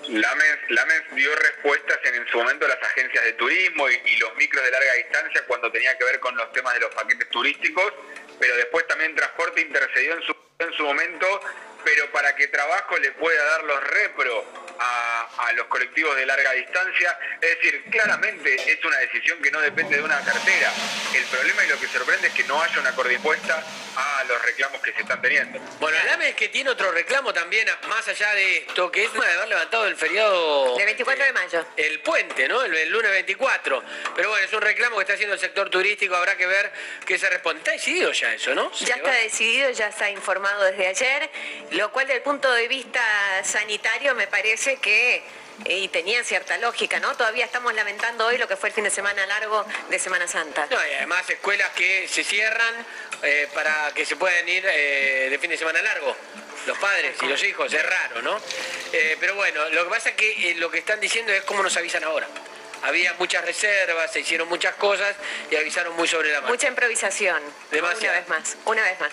Lamens, dio respuestas en, su momento a las agencias de turismo y, los micros de larga distancia cuando tenía que ver con los temas de los paquetes turísticos, pero después también Transporte intercedió en su, en su momento, pero para que Trabajo le pueda dar los repro a, los colectivos de larga distancia. Es decir, claramente es una decisión que no depende de una cartera. El problema y lo que sorprende es que no haya una coordispuesta a los reclamos que se están teniendo. Bueno, el es que tiene otro reclamo también, más allá de esto, que es de haber levantado el feriado... El 24 de mayo. El puente, ¿no? El, lunes 24. Pero bueno, es un reclamo que está haciendo el sector turístico, habrá que ver qué se responde. Está decidido ya eso, ¿no? Ya está decidido, ya está informado desde ayer, lo cual desde el punto de vista sanitario me parece que y tenían cierta lógica, ¿no? Todavía estamos lamentando hoy lo que fue el fin de semana largo de Semana Santa. No, y además escuelas que se cierran eh, para que se puedan ir eh, de fin de semana largo. Los padres y los hijos, es raro, ¿no? Eh, pero bueno, lo que pasa es que lo que están diciendo es cómo nos avisan ahora. Había muchas reservas, se hicieron muchas cosas y avisaron muy sobre la marcha. Mucha improvisación. Demasiado. Una vez más, una vez más.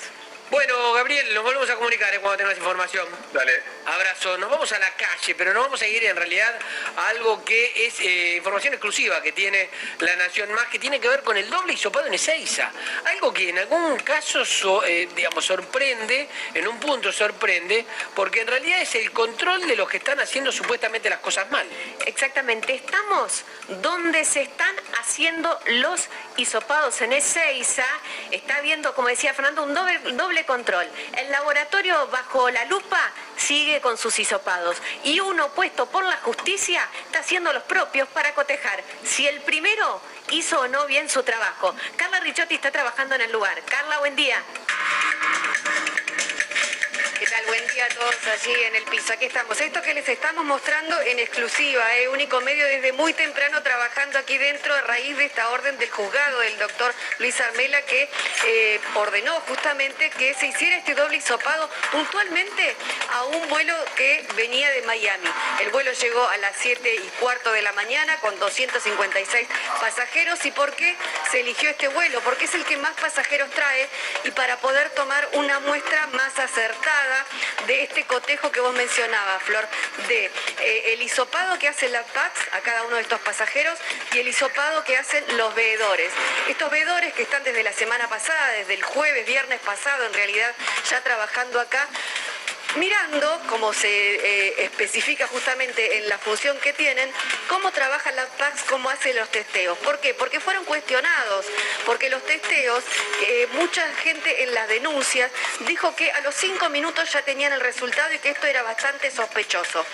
Bueno, Gabriel, nos volvemos a comunicar cuando tengas información. Dale. Abrazo. Nos vamos a la calle, pero nos vamos a ir en realidad a algo que es eh, información exclusiva que tiene La Nación Más, que tiene que ver con el doble hisopado en Ezeiza. Algo que en algún caso, eh, digamos, sorprende, en un punto sorprende, porque en realidad es el control de los que están haciendo supuestamente las cosas mal. Exactamente, estamos donde se están haciendo los hisopados en Ezeiza. Está viendo, como decía Fernando, un doble, control. El laboratorio bajo la lupa sigue con sus hisopados y uno puesto por la justicia está haciendo los propios para cotejar si el primero hizo o no bien su trabajo. Carla Ricciotti está trabajando en el lugar. Carla, buen día. ¿Qué tal? Buen día a todos allí en el piso. Aquí estamos. Esto que les estamos mostrando en exclusiva, ¿eh? único medio desde muy temprano trabajando aquí dentro a raíz de esta orden del juzgado del doctor Luis Armela que eh, ordenó justamente que se hiciera este doble hisopado puntualmente a un vuelo que venía de Miami. El vuelo llegó a las 7 y cuarto de la mañana con 256 pasajeros. ¿Y por qué se eligió este vuelo? Porque es el que más pasajeros trae y para poder tomar una muestra más acertada de este cotejo que vos mencionabas, Flor, de eh, el hisopado que hace la PAX a cada uno de estos pasajeros y el hisopado que hacen los veedores. Estos veedores que están desde la semana pasada, desde el jueves, viernes pasado, en realidad ya trabajando acá, mirando, como se eh, especifica justamente en la función que tienen, cómo trabaja la PAX, cómo hace los testeos. ¿Por qué? Porque fueron cuestionados, porque los testeos, eh, mucha gente en las denuncias dijo que a los cinco minutos ya tenían el resultado y que esto era bastante sospechoso.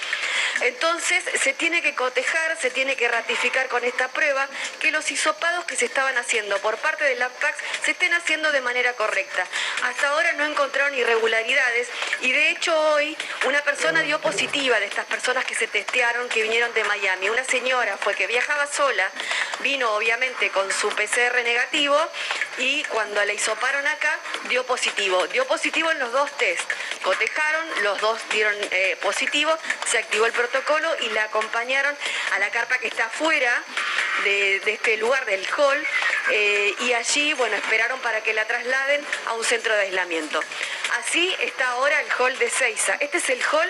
Entonces se tiene que cotejar, se tiene que ratificar con esta prueba que los hisopados que se estaban haciendo por parte de la PAX se estén haciendo de manera correcta. Hasta ahora no encontraron irregularidades y de hecho hoy una persona dio positiva de estas personas que se testearon que vinieron de Miami. Una señora fue que viajaba sola, vino obviamente con su PCR negativo y cuando la hisoparon acá dio positivo. Dio positivo en los dos test. Cotejaron, los dos dieron eh, positivo, se activó el protocolo y la acompañaron a la carpa que está afuera de, este lugar del hall eh, y allí, bueno, esperaron para que la trasladen a un centro de aislamiento. Así está ahora el hall de Seiza. Este es el hall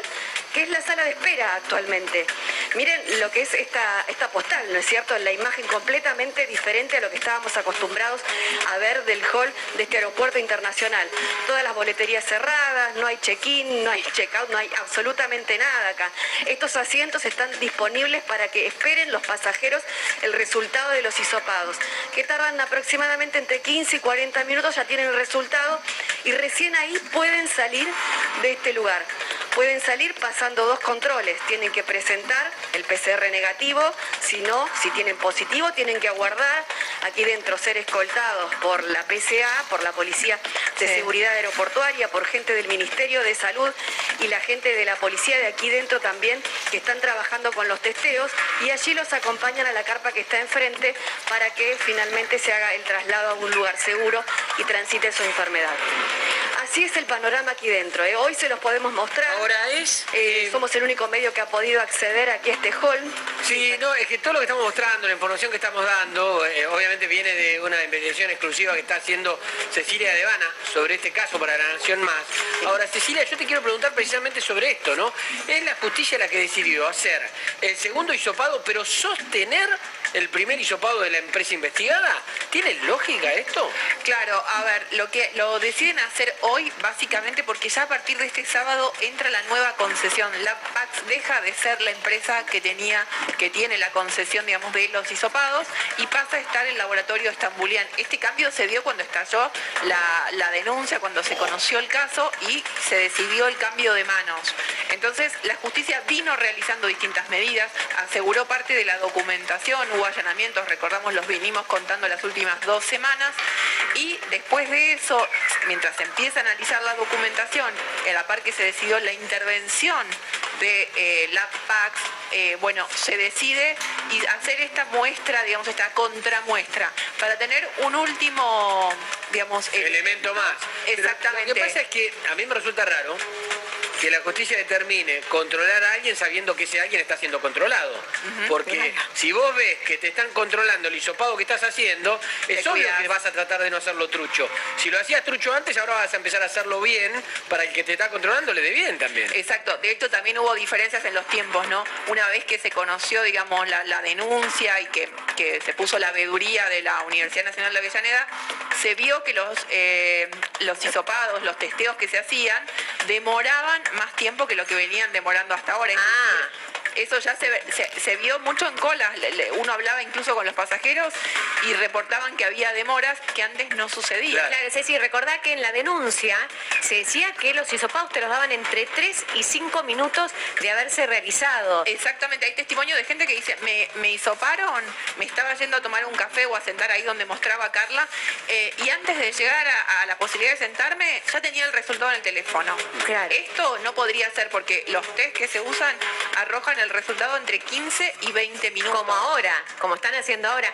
que es la sala de espera actualmente. Miren lo que es esta, esta postal, ¿no es cierto? La imagen completamente diferente a lo que estábamos acostumbrados a ver del hall de este aeropuerto internacional. Todas las boleterías cerradas, no hay check-in, no hay check-out, no hay absolutamente nada acá. Estos asientos están disponibles para que esperen los pasajeros el resultado de los hisopados, que tardan aproximadamente entre 15 y 40 minutos, ya tienen el resultado y recién ahí pueden salir de este lugar pueden salir pasando dos controles. Tienen que presentar el PCR negativo, si no, si tienen positivo, tienen que aguardar aquí dentro ser escoltados por la PCA, por la Policía de Seguridad Aeroportuaria, por gente del Ministerio de Salud y la gente de la policía de aquí dentro también que están trabajando con los testeos y allí los acompañan a la carpa que está enfrente para que finalmente se haga el traslado a un lugar seguro y transite su enfermedad. Así es el panorama aquí dentro. ¿eh? Hoy se los podemos mostrar. Ahora es. Eh, somos el único medio que ha podido acceder aquí a este hall. Sí, no, es que todo lo que estamos mostrando, la información que estamos dando, eh, obviamente viene de una investigación exclusiva que está haciendo Cecilia Devana sobre este caso para la Nación Más. Ahora, Cecilia, yo te quiero preguntar precisamente sobre esto, ¿no? Es la justicia la que decidió hacer el segundo hisopado, pero sostener el primer hisopado de la empresa investigada. ¿Tiene lógica esto? Claro, a ver, lo que lo deciden hacer hoy básicamente porque ya a partir de este sábado entra la nueva concesión. La PAX deja de ser la empresa que tenía, que tiene la concesión, digamos, de los hisopados y pasa a estar el laboratorio estambulian. Este cambio se dio cuando estalló la, la denuncia, cuando se conoció el caso y se decidió el cambio de manos. Entonces, la justicia vino realizando distintas medidas, aseguró parte de la documentación, hubo allanamientos, recordamos, los vinimos contando las últimas dos semanas, y después de eso, mientras se empieza a analizar la documentación, en la par que se decidió la intervención de eh, la PAX, eh, bueno, se decide y hacer esta muestra, digamos, esta contramuestra, para tener un último, digamos... Elemento más. Pero Exactamente. Lo que pasa es que a mí me resulta raro que la justicia determine controlar a alguien sabiendo que ese alguien está siendo controlado. Porque si vos ves que te están controlando el hisopado que estás haciendo, es Te obvio cuidás. que vas a tratar de no hacerlo trucho. Si lo hacías trucho antes, ahora vas a empezar a hacerlo bien para el que te está controlando le dé bien también. Exacto, de hecho también hubo diferencias en los tiempos, ¿no? Una vez que se conoció, digamos, la, la denuncia y que, que se puso la veeduría de la Universidad Nacional de Avellaneda, se vio que los, eh, los hisopados, los testeos que se hacían, demoraban más tiempo que lo que venían demorando hasta ahora. Ah. Eso ya se, ve- se- se vio mucho en colas. Uno hablaba incluso con los pasajeros y reportaban que había demoras que antes no sucedían. Claro, Ceci, recordá que en la denuncia se decía que los hisopados te los daban entre 3 y 5 minutos de haberse realizado. Exactamente, hay testimonio de gente que dice, me, me hisoparon, me estaba yendo a tomar un café o a sentar ahí donde mostraba Carla, eh, y antes de llegar a, a la posibilidad de sentarme, ya tenía el resultado en el teléfono. Esto no podría ser porque los test que se usan arrojan el resultado entre 15 y 20 minutos. Como ahora, como están haciendo ahora.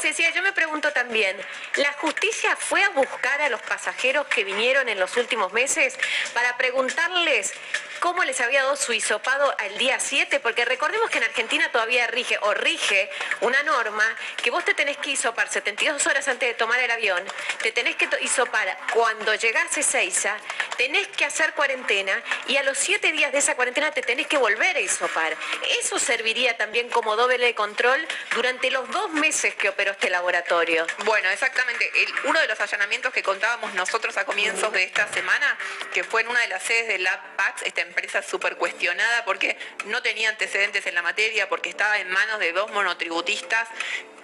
Cecilia, yo me pregunto también, ¿la justicia fue a buscar a los pasajeros que vinieron en los últimos meses para preguntarles cómo les había dado su hisopado al día 7? Porque recordemos que en Argentina todavía rige o rige una norma que vos te tenés que hisopar 72 horas antes de tomar el avión, te tenés que hisopar cuando llegás a Ezeiza, tenés que hacer cuarentena y a los 7 días de esa cuarentena te tenés que volver a hisopar. Eso serviría también como doble de control durante los dos meses que operó este laboratorio. Bueno, exactamente. Uno de los allanamientos que contábamos nosotros a comienzos de esta semana, que fue en una de las sedes de LabPax, esta empresa súper cuestionada porque no tenía antecedentes en la materia, porque estaba en manos de dos monotributistas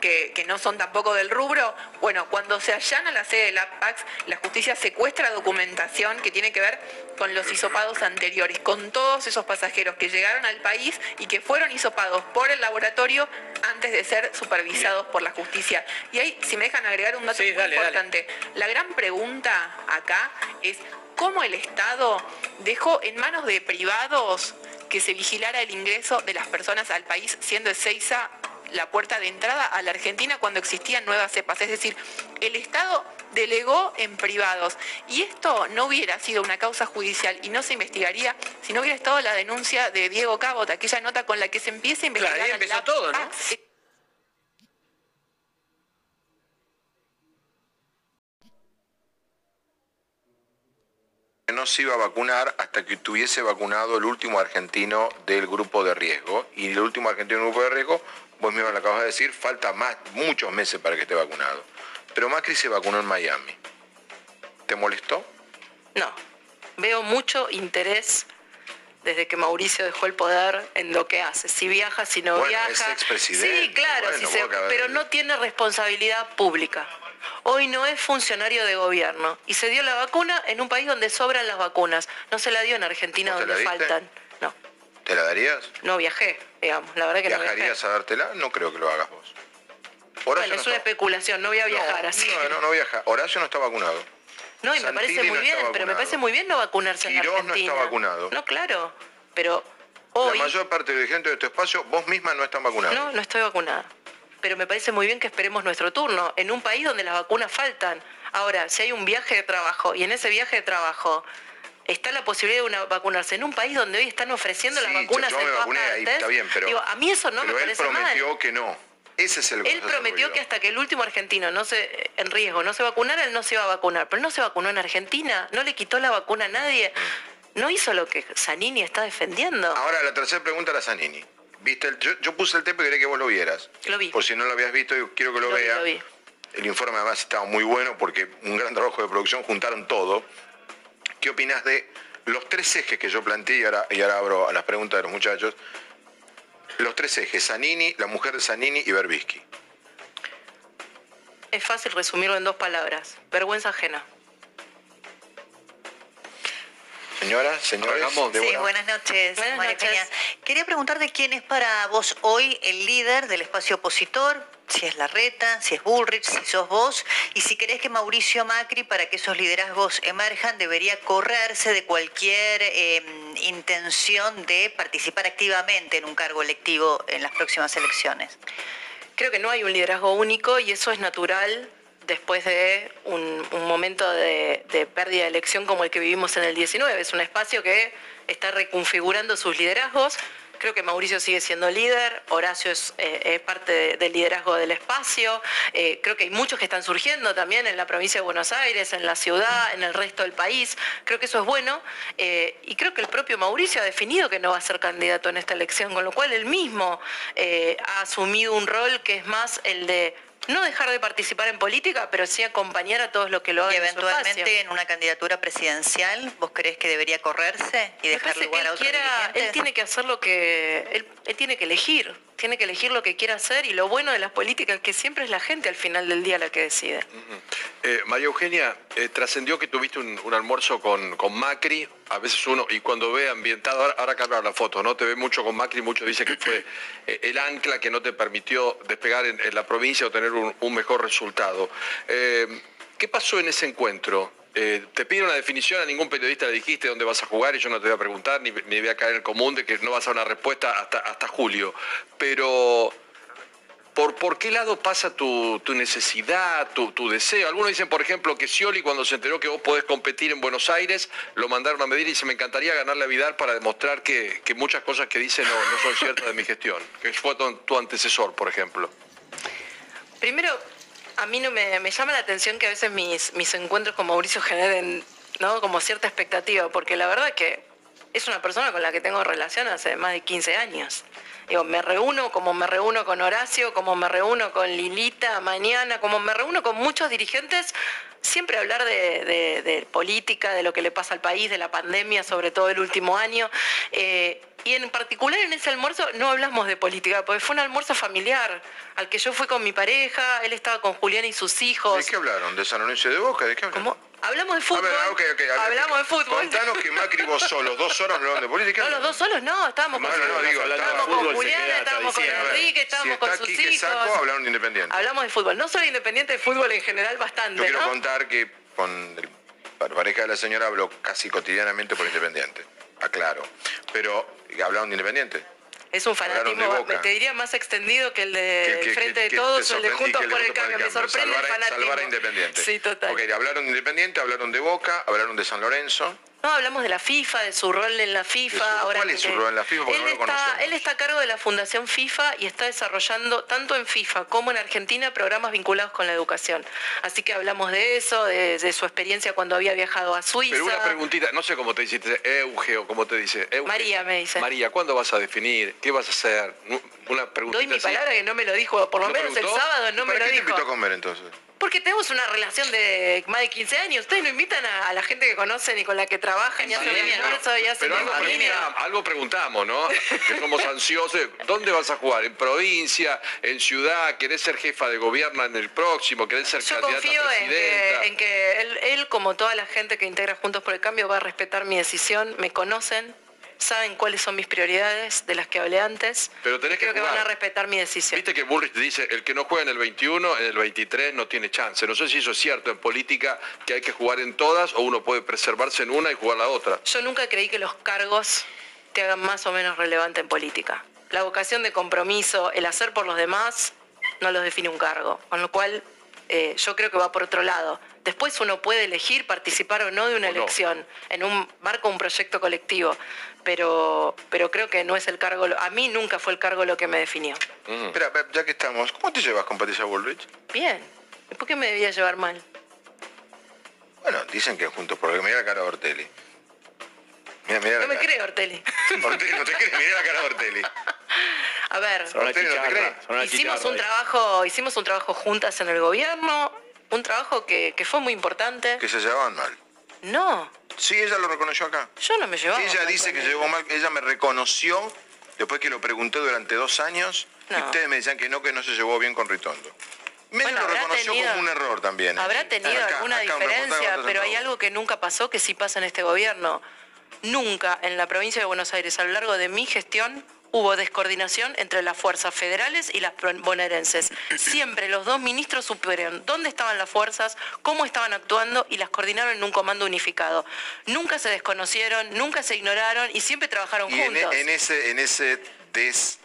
que, que no son tampoco del rubro. Bueno, cuando se allana la sede de LabPax, la justicia secuestra documentación que tiene que ver con los hisopados anteriores, con todos esos pasajeros que llegaron al país y que fueron hisopados por el laboratorio antes de ser supervisados por la justicia. Y ahí, si me dejan agregar un dato Sí, muy dale, dale. importante, la gran pregunta acá es cómo el Estado dejó en manos de privados que se vigilara el ingreso de las personas al país, siendo Ezeiza la puerta de entrada a la Argentina cuando existían nuevas cepas. Es decir, el Estado delegó en privados. Y esto no hubiera sido una causa judicial y no se investigaría si no hubiera estado la denuncia de Diego Cabot, aquella nota con la que se empieza a investigar. Claro, ahí empezó todo, ¿no? No se iba a vacunar hasta que tuviese vacunado el último argentino del grupo de riesgo. Y el último argentino del grupo de riesgo, vos mismo lo acabas de decir, falta más, muchos meses para que esté vacunado. Pero Macri se vacunó en Miami. ¿Te molestó? No, veo mucho interés desde que Mauricio dejó el poder en lo que hace. Si viaja, si no Bueno, viaja. es expresidente, Sí, claro, bueno, si se- pero no tiene responsabilidad pública. Hoy no es funcionario de gobierno y se dio la vacuna en un país donde sobran las vacunas. No se la dio en Argentina ¿Vos te donde faltan. No, ¿Te la darías? no viajé, digamos. La verdad que no viajé. ¿Viajarías a dártela? No creo que lo hagas vos. Horacio Bueno, no es una está- especulación, no voy a viajar no, así. No, no, no viaja. Horacio no está vacunado. No, y me parece muy no bien, pero me parece muy bien no vacunarse en Quirós no Argentina. está vacunado. No, claro, pero hoy La mayor parte de gente de este espacio, vos misma no están vacunados. no, no estoy vacunada. Pero me parece muy bien que esperemos nuestro turno en un país donde las vacunas faltan. Ahora, si hay un viaje de trabajo y en ese viaje de trabajo está la posibilidad de una- vacunarse en un país donde hoy están ofreciendo Sí, las vacunas yo en todas vacuné ahí, está bien, pero, digo, a mí eso no pero me él parece prometió mal. que no. Ese es el Él prometió que hasta que el último argentino no se en riesgo no se vacunara, él no se iba a vacunar. Pero él no se vacunó en Argentina, no le quitó la vacuna a nadie. No hizo lo que Zanini está defendiendo. Ahora, la tercera pregunta a la Zanini. ¿Viste el- yo, yo puse el tema y quería que vos lo vieras. Lo vi. Por si no lo habías visto, yo quiero que lo, Lo vi, vea. lo vi. El informe además estaba muy bueno porque un gran trabajo de producción, juntaron todo. ¿Qué opinas de los tres ejes que yo planteé? Y ahora, y ahora abro a las preguntas de los muchachos. Los tres ejes, Zanini, la mujer de Zanini y Berbisky. Es fácil resumirlo en dos palabras. Vergüenza ajena. Señora, señores, Sí, buenas noches, María Eugenia. Quería preguntarte quién es para vos hoy el líder del espacio opositor, si es Larreta, si es Bullrich, si sos vos, y si crees que Mauricio Macri, para que esos liderazgos emerjan, debería correrse de cualquier eh, intención de participar activamente en un cargo electivo en las próximas elecciones. Creo que no hay un liderazgo único y eso es natural después de un, un momento de, de pérdida de elección como el que vivimos en el 19. Es un espacio que está reconfigurando sus liderazgos. Creo que Mauricio sigue siendo líder, Horacio es, eh, parte de- del liderazgo del espacio. Eh, creo que hay muchos que están surgiendo también en la provincia de Buenos Aires, en la ciudad, en el resto del país. Creo que eso es bueno. Eh, y creo que el propio Mauricio ha definido que no va a ser candidato en esta elección, con lo cual él mismo ha asumido un rol que es más el de no dejar de participar en política, pero sí acompañar a todos los que lo hagan. Y en su eventualmente en una candidatura presidencial, ¿vos crees que debería correrse y dejar lugar a él, otros quiera- dirigentes? él tiene que hacer lo que él, él tiene que elegir, tiene que elegir lo que quiera hacer y lo bueno de las políticas es que siempre es la gente al final del día la que decide. Eh, María Eugenia, eh, trascendió que tuviste un, un almuerzo con, con Macri, a veces uno, y cuando ve ambientado, ahora, ahora cambiaron la foto, ¿no? Te ve mucho con Macri, mucho dice que fue [CLEARS THROAT] eh, el ancla que no te permitió despegar en, en la provincia o tener un, un mejor resultado. ¿Qué pasó en ese encuentro? Eh, te pido una definición, a ningún periodista le dijiste dónde vas a jugar y yo no te voy a preguntar, ni, ni voy a caer en el común de que no vas a una respuesta hasta, hasta julio. Pero ¿Por, por qué lado pasa tu, tu necesidad, tu, tu deseo? Algunos dicen, por ejemplo, que Scioli cuando se enteró que vos podés competir en Buenos Aires, lo mandaron a medir y dice, me encantaría ganarle a Vidal para demostrar que, que muchas cosas que dice no, no son ciertas de mi gestión. Que fue tu antecesor, por ejemplo. Primero, a mí no me, llama la atención que a veces mis, mis encuentros con Mauricio generen ¿no? como cierta expectativa, porque la verdad que es una persona con la que tengo relación hace más de 15 años. Digo, me reúno como me reúno con Horacio, como me reúno con Lilita mañana, como me reúno con muchos dirigentes, siempre hablar de, de- de política, de lo que le pasa al país, de la pandemia, sobre todo el último año. Eh, y en particular en ese almuerzo no hablamos de política, porque fue un almuerzo familiar, al que yo fui con mi pareja, él estaba con Julián y sus hijos. ¿De qué hablaron? ¿De San Lorenzo de Boca? ¿De qué hablaron? Hablamos de fútbol. Ver, hablamos de fútbol. Contanos que Macri vos solos, dos horas hablaron de política. No, los dos solos no, estábamos con, No, no, no, digo, estábamos con Julián, estábamos con Enrique, estábamos si con está sus Quique hijos. Saco, hablaron de Independiente. Hablamos de fútbol, no solo de independiente, de fútbol en general bastante, Yo quiero ¿no? contar que con el- la pareja de la señora habló casi cotidianamente por Independiente. Aclaro. Pero hablaron de Independiente. Es un fanatismo, te diría más extendido que el de Que- que- Frente que- de Todos o el de Juntos por el Cambio. Me sorprende salvar, el fanatismo. salvar a Independiente. Sí, total. Ok, hablaron de Independiente, hablaron de Boca, hablaron de San Lorenzo. No, hablamos de la FIFA, de su rol en la FIFA. Ahora ¿cuál es su rol en la FIFA? Porque Él, no lo está, él está a cargo de la Fundación FIFA y está desarrollando tanto en FIFA como en Argentina programas vinculados con la educación. Así que hablamos de eso, de, de su experiencia cuando había viajado a Suiza. Pero una preguntita, no sé cómo te dice, Euge o cómo te dice. Euge. María me dice. María, ¿cuándo vas a definir? ¿Qué vas a hacer? Una preguntita Doy mi así. palabra que no me lo dijo, por lo ¿No menos el sábado no me ¿Para lo qué te dijo. invitó a comer entonces? Porque tenemos una relación de más de 15 años. Ustedes no invitan a, a la gente que conocen y con la que trabajan y hacen almuerzo y hacen algo preguntamos, algo preguntamos, ¿no? Que somos ansiosos. ¿Dónde vas a jugar? ¿En provincia? ¿En ciudad? ¿Querés ser jefa de gobierno en el próximo? ¿Querés ser Yo candidata confío a en presidenta? que, en que él, él, como toda la gente que integra Juntos por el Cambio, va a respetar mi decisión. Me conocen, saben cuáles son mis prioridades, de las que hablé antes. Pero tenés creo que que van a jugar. respetar mi decisión. Viste que Bullrich dice, el que no juega en el 21, en el 23 no tiene chance. No sé si eso es cierto en política, que hay que jugar en todas o uno puede preservarse en una y jugar la otra. Yo nunca creí que los cargos te hagan más o menos relevante en política. La vocación de compromiso, el hacer por los demás, no los define un cargo. Con lo cual, eh, yo creo que va por otro lado. Después uno puede elegir participar o no de una O no. elección, en un marco, un proyecto colectivo. Pero, pero creo que no es el cargo, a mí nunca fue el cargo lo que me definió. Espera, ya que estamos, ¿cómo te llevas con Patricia Bullrich? Bien. ¿Y por qué me debía llevar mal? Bueno, dicen que juntos por el mira la cara de Ortelli. Mira, mira No la me cara. cree, Ortelli. [LAUGHS] Ortelli, no te crees, mira la cara de Ortelli. [LAUGHS] A ver, Ortelli, ¿no te cree? hicimos un trabajo, hicimos un trabajo juntas en el gobierno, un trabajo que, que fue muy importante. Que se llevaban mal. No, Sí, ella lo reconoció acá. yo no me llevaba. Ella mal dice con que él. llevó mal, ella me reconoció después que lo pregunté durante dos años y ustedes me decían que no, que no se llevó bien con Ritondo. Medio Bueno, lo reconoció tenido- como un error también. ¿eh? Habrá tenido Acá, alguna acá, diferencia, pero hay algo que nunca pasó que sí pasa en este gobierno. nunca en la provincia de Buenos Aires a lo largo de mi gestión hubo descoordinación entre las fuerzas federales y las bonaerenses. Siempre los dos ministros supieron dónde estaban las fuerzas, cómo estaban actuando y las coordinaron en un comando unificado. Nunca se desconocieron, nunca se ignoraron y siempre trabajaron Y juntos. en ese, en ese des,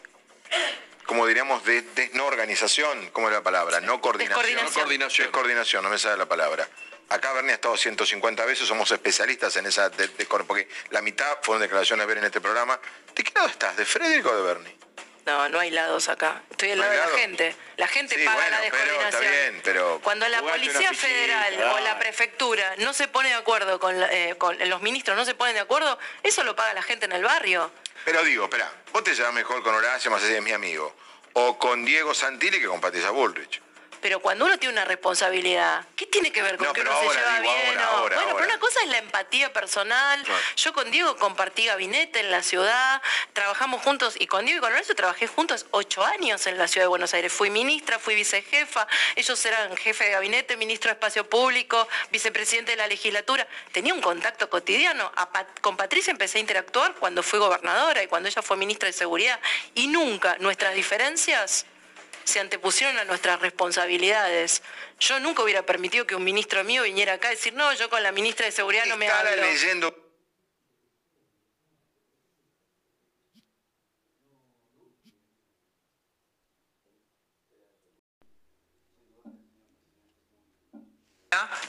como diríamos, de, des- no organización, ¿cómo es la palabra? No coordinación. Descoordinación. Coordinación. Descoordinación, no me sale la palabra. Acá Bernie ha estado 150 veces, somos especialistas en esa, de- de- porque la mitad fueron declaraciones de ver en este programa. ¿De qué lado estás? ¿De Frederick o de Bernie? No, no hay lados acá. Estoy al ¿No lado de la gente. La gente Sí, paga bueno, la pero está descoordinación. bien, pero... Cuando la Policía Federal o la Prefectura no se pone de acuerdo con, la- eh, con los ministros, no se ponen de acuerdo, eso lo paga la gente en el barrio. Pero digo, espera, vos te llevas mejor con Horacio, más allá de mi amigo, o con Diego Santilli que con Patricia Bullrich. Pero cuando uno tiene una responsabilidad, ¿qué tiene que ver con No, que uno se lleva digo, bien? ahora, bueno, pero una cosa es la empatía personal. Yo con Diego compartí gabinete en la ciudad, trabajamos juntos y con Diego y con Horacio trabajé juntos ocho años en la ciudad de Buenos Aires. Fui ministra, fui vicejefa, ellos eran jefe de gabinete, ministro de Espacio Público, vicepresidente de la legislatura. Tenía un contacto cotidiano. Pat- con Patricia empecé a interactuar cuando fui gobernadora y cuando ella fue ministra de Seguridad. Y nunca nuestras diferencias se antepusieron a nuestras responsabilidades. Yo nunca hubiera permitido que un ministro mío viniera acá a decir, no, yo con la ministra de Seguridad no me hablo. leyendo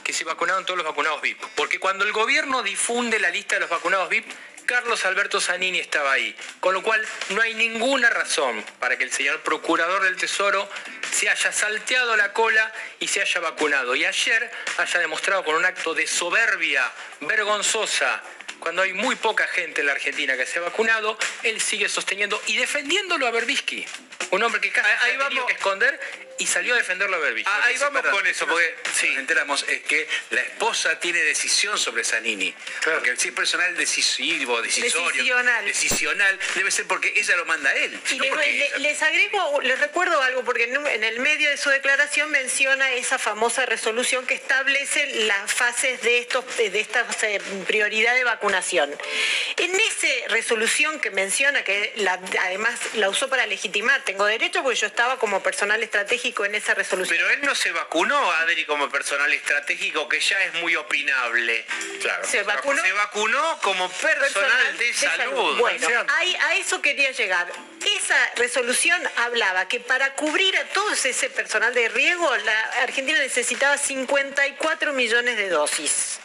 que se vacunaron todos los vacunados VIP. Porque cuando el gobierno difunde la lista de los vacunados VIP, Carlos Alberto Zanini estaba ahí. Con lo cual no hay ninguna razón para que el señor procurador del Tesoro se haya salteado la cola y se haya vacunado. Y ayer haya demostrado con un acto de soberbia vergonzosa cuando hay muy poca gente en la Argentina que se ha vacunado, él sigue sosteniendo y defendiéndolo a Berbisky. Un hombre que casi se ha tenido que esconder y salió a defenderlo a Berbisky. Ah, ahí Sí, vamos con eso, porque sí. nos enteramos es que la esposa tiene decisión sobre Zanini. Porque si es personal decisivo, decisorio, Decisional. decisional, debe ser porque ella lo manda a él. Y no le- porque le- ella- les agrego, les recuerdo algo, porque en, el medio de su declaración menciona esa famosa resolución que establece las fases de estos de esta eh, prioridad de vacunación. En esa resolución que menciona, que la- además la usó para legitimar, tengo derecho porque yo estaba como personal estratégico en esa resolución. Pero él no se vacunó, Adri, como personal estratégico, que ya es muy opinable. Claro. Se vacunó- Se vacunó como personal, de, salud. Bueno, ahí- a eso quería llegar. Esa resolución hablaba que para cubrir a todo ese personal de riesgo, la Argentina necesitaba 54 millones de dosis.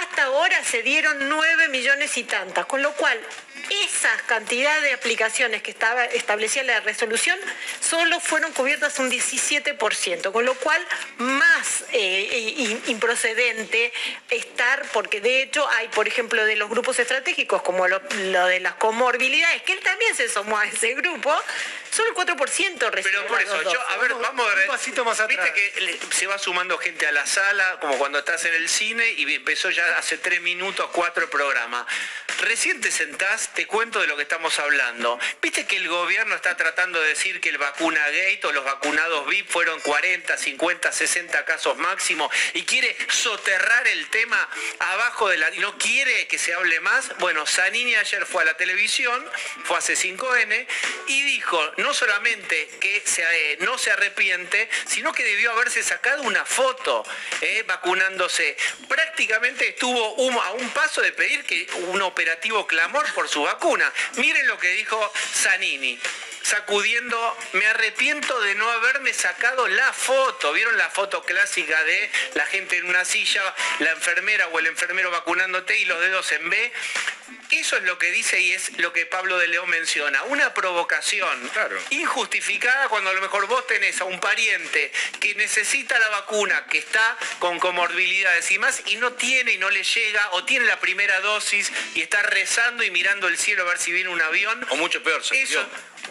Hasta ahora se dieron 9 millones y tantas, con lo cual esa cantidad de aplicaciones que estaba establecía la resolución solo fueron cubiertas un 17%, con lo cual más eh, improcedente estar, porque de hecho hay, por ejemplo, de los grupos estratégicos, como lo, lo de las comorbilidades, que él también se sumó a ese grupo, solo el 4% recibió Pero por eso, yo, a ver, vamos a ver. Un pasito más Viste que le- se va sumando gente a la sala, como cuando estás en el cine y empezó ya hace tres minutos, cuatro el programa. Recién te sentás, te cuento de lo que estamos hablando. Viste que el gobierno está tratando de decir que el vacuna gate o los vacunados VIP fueron 40, 50, 60 casos máximo y quiere soterrar el tema abajo de la... no quiere que se hable más. Bueno, Zanini ayer fue a la televisión, fue hace 5N y dijo no solamente que se, eh, no se arrepiente, sino que debió haberse sacado una foto eh, vacunándose. Prácticamente estuvo a un paso de pedir que un operativo clamor por su vacuna. Miren lo que dijo Zanini. Sacudiendo, me arrepiento de no haberme sacado la foto. ¿Vieron la foto clásica de la gente en una silla, la enfermera o el enfermero vacunándote y los dedos en B? Eso es lo que dice y es lo que Pablo de León menciona. Una provocación injustificada cuando a lo mejor vos tenés a un pariente que necesita la vacuna, que está con comorbilidades y más, y no tiene y no le llega, o tiene la primera dosis y está rezando y mirando el cielo a ver si viene un avión. O mucho peor, se Eso,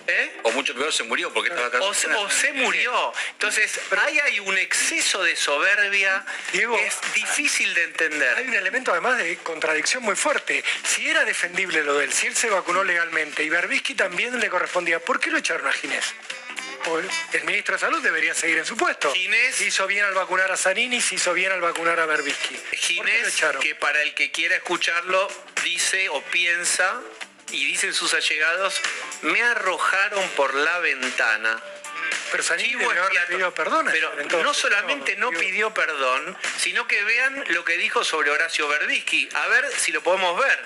¿eh? O mucho peor se murió porque estaba acá. O se, o se murió. Entonces, ahí hay un exceso de soberbia que es difícil de entender. Hay un elemento además de contradicción muy fuerte. Si era defendible lo de él, si él se vacunó legalmente y Berbisky también le correspondía, ¿por qué lo echaron a Ginés? el ministro de Salud debería seguir en su puesto. Ginés. Hizo bien al vacunar a Zanini, se hizo bien al vacunar a Berbisky. Ginés, que para el que quiera escucharlo, dice o piensa, y dicen sus allegados, me arrojaron por la ventana. Pero perdón. Pero entonces. no solamente no pidió perdón, sino que vean lo que dijo sobre Horacio Verdisky. A ver si lo podemos ver.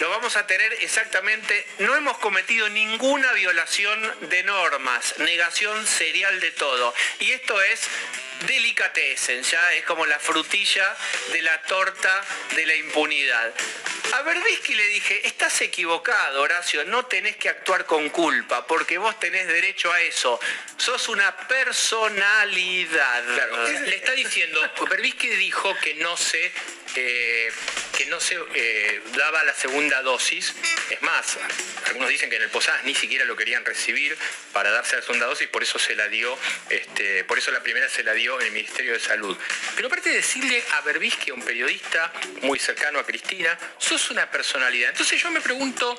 Lo vamos a tener exactamente. No hemos cometido ninguna violación de normas, negación serial de todo. Y esto es delicatessen, ya es como la frutilla de la torta de la impunidad. A Verdisky le dije, estás equivocado, Horacio, no tenés que actuar con culpa, porque vos tenés derecho a eso. Sos una personalidad. Claro, le está diciendo, Berbisky dijo que no se, eh, que no se eh, daba la segunda dosis. Es más, algunos dicen que en el Posadas ni siquiera lo querían recibir para darse la segunda dosis, por eso se la dio, este, por eso la primera se la dio en el Ministerio de Salud. Pero aparte de decirle a Berbisky, a un periodista muy cercano a Cristina, sos una personalidad. Entonces yo me pregunto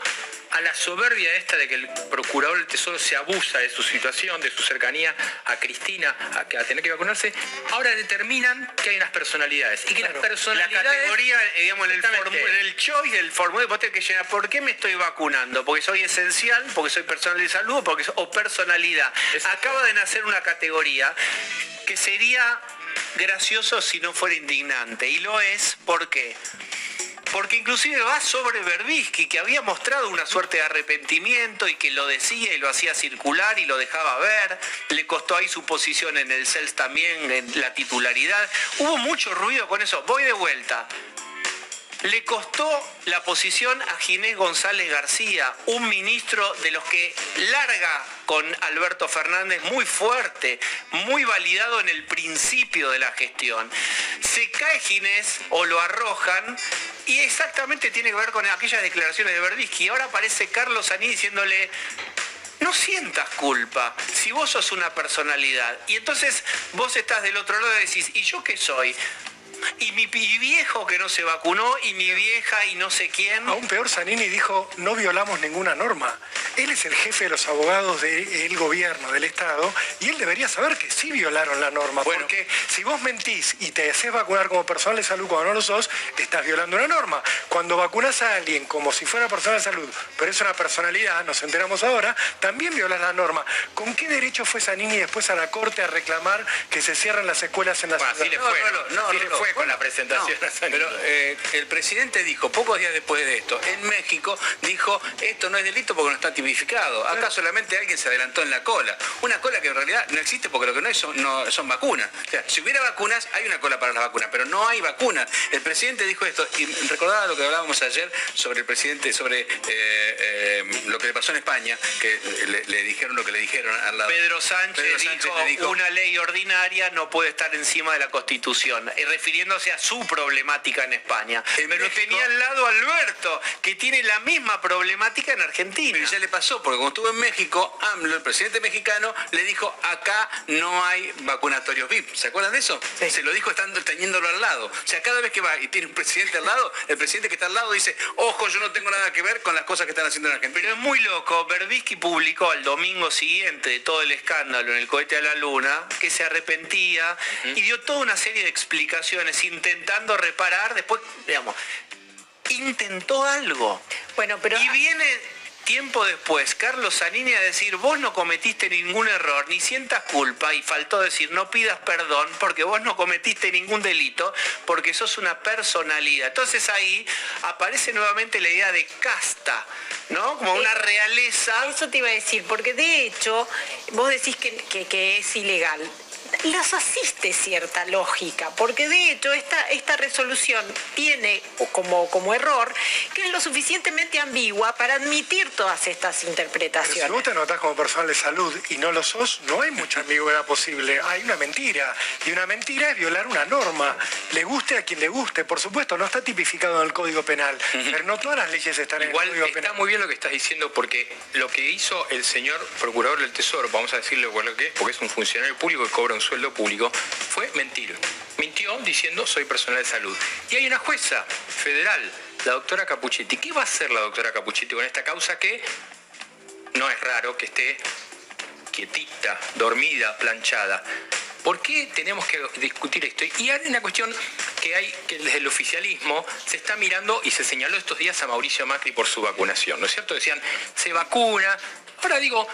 a la soberbia esta de que el procurador del Tesoro se abusa de su situación, de su cercanía a Cristina, a, que- a tener que vacunarse, ahora determinan que hay unas personalidades. Y que las La personalidades... categoría, eh, digamos, en el, en el choice del formulario, vos tenés que llenar, ¿por qué me estoy vacunando? ¿Porque soy esencial? ¿Porque soy personal de salud? ¿O, porque o personalidad? Acaba de nacer una categoría que sería gracioso si no fuera indignante. Y lo es, ¿por qué? Porque inclusive va sobre Berbisky, que había mostrado una suerte de arrepentimiento y que lo decía y lo hacía circular y lo dejaba ver. Le costó ahí su posición en el CELS también, en la titularidad. Hubo mucho ruido con eso. Voy de vuelta. Le costó la posición a Ginés González García, un ministro de los que larga con Alberto Fernández muy fuerte, muy validado en el principio de la gestión. Se cae Ginés o lo arrojan y exactamente tiene que ver con aquellas declaraciones de Verdisky. Ahora aparece Carlos Aní diciéndole, no sientas culpa si vos sos una personalidad. Y entonces vos estás del otro lado y decís, ¿y yo qué soy? Y mi viejo que no se vacunó, y mi vieja y no sé quién. Aún peor, Zanini dijo, no violamos ninguna norma. Él es el jefe de los abogados del gobierno, del Estado, y él debería saber que sí violaron la norma. porque si vos mentís y te haces vacunar como personal de salud cuando no lo sos, estás violando una norma. Cuando vacunas a alguien como si fuera personal de salud, pero es una personalidad, nos enteramos ahora, también violas la norma. ¿Con qué derecho fue Zanini después a la Corte a reclamar que se cierren las escuelas en la ciudad? Así le fue, ¿no? Así le con la presentación No, pero eh, el presidente dijo, pocos días después de esto, en México, dijo, esto no es delito porque no está tipificado. Acá solamente alguien se adelantó en la cola. Una cola que en realidad no existe porque lo que no hay son, no- son vacunas. O sea, si hubiera vacunas, hay una cola para las vacunas, pero no hay vacunas. El presidente dijo esto, y recordaba lo que hablábamos ayer sobre el presidente, sobre eh, eh, lo que le pasó en España, que le, le dijeron lo que le dijeron al lado. Pedro Sánchez, Pedro Sánchez dijo, dijo, una ley ordinaria no puede estar encima de la Constitución, y refiriéndose a su problemática en España. Pero tenía al lado Alberto, que tiene la misma problemática en Argentina. Pero ya le pasó, porque cuando estuvo en México, AMLO, el presidente mexicano, le dijo, acá no hay vacunatorios VIP. ¿Se acuerdan de eso? Se lo dijo estando teniéndolo al lado. O sea, cada vez que va y tiene un presidente al lado, el presidente que está al lado dice, ojo, yo no tengo nada que ver con las cosas que están haciendo en Argentina. Pero es muy loco, Berbisky publicó al domingo siguiente de todo el escándalo en el cohete a la luna, que se arrepentía y dio toda una serie de explicaciones intentando reparar, después, digamos, intentó algo. Bueno, pero... Y viene tiempo después Carlos Zanini a decir, vos no cometiste ningún error, ni sientas culpa, y faltó decir, no pidas perdón, porque vos no cometiste ningún delito, porque sos una personalidad. Entonces ahí aparece nuevamente la idea de casta, ¿no? Como una realeza. Eso te iba a decir, porque de hecho, vos decís que, que- que es ilegal. Los asiste cierta lógica, porque de hecho esta, esta resolución tiene como, como error que es lo suficientemente ambigua para admitir todas estas Pero si interpretaciones. vos te anotás como personal de salud y no lo sos, no hay mucha ambigüedad posible. Hay una mentira. Y una mentira es violar una norma. Le guste a quien le guste. Por supuesto, no está tipificado en el Código Penal. Pero no todas las leyes están Igual en el Código está Penal. muy bien lo que estás diciendo porque lo que hizo el señor procurador del Tesoro, vamos a decirlo por lo que es, porque es un funcionario público que cobra un sueldo público, fue mentir. Mintió diciendo soy personal de salud. Y hay una jueza federal, la doctora Capuchetti. ¿Qué va a hacer la doctora Capuchetti con esta causa que no es raro que esté quietita, dormida, planchada. ¿Por qué tenemos que discutir esto? Y hay una cuestión que hay que desde el oficialismo se está mirando y se señaló estos días a Mauricio Macri por su vacunación, ¿no es cierto? Decían, se vacuna. Ahora digo,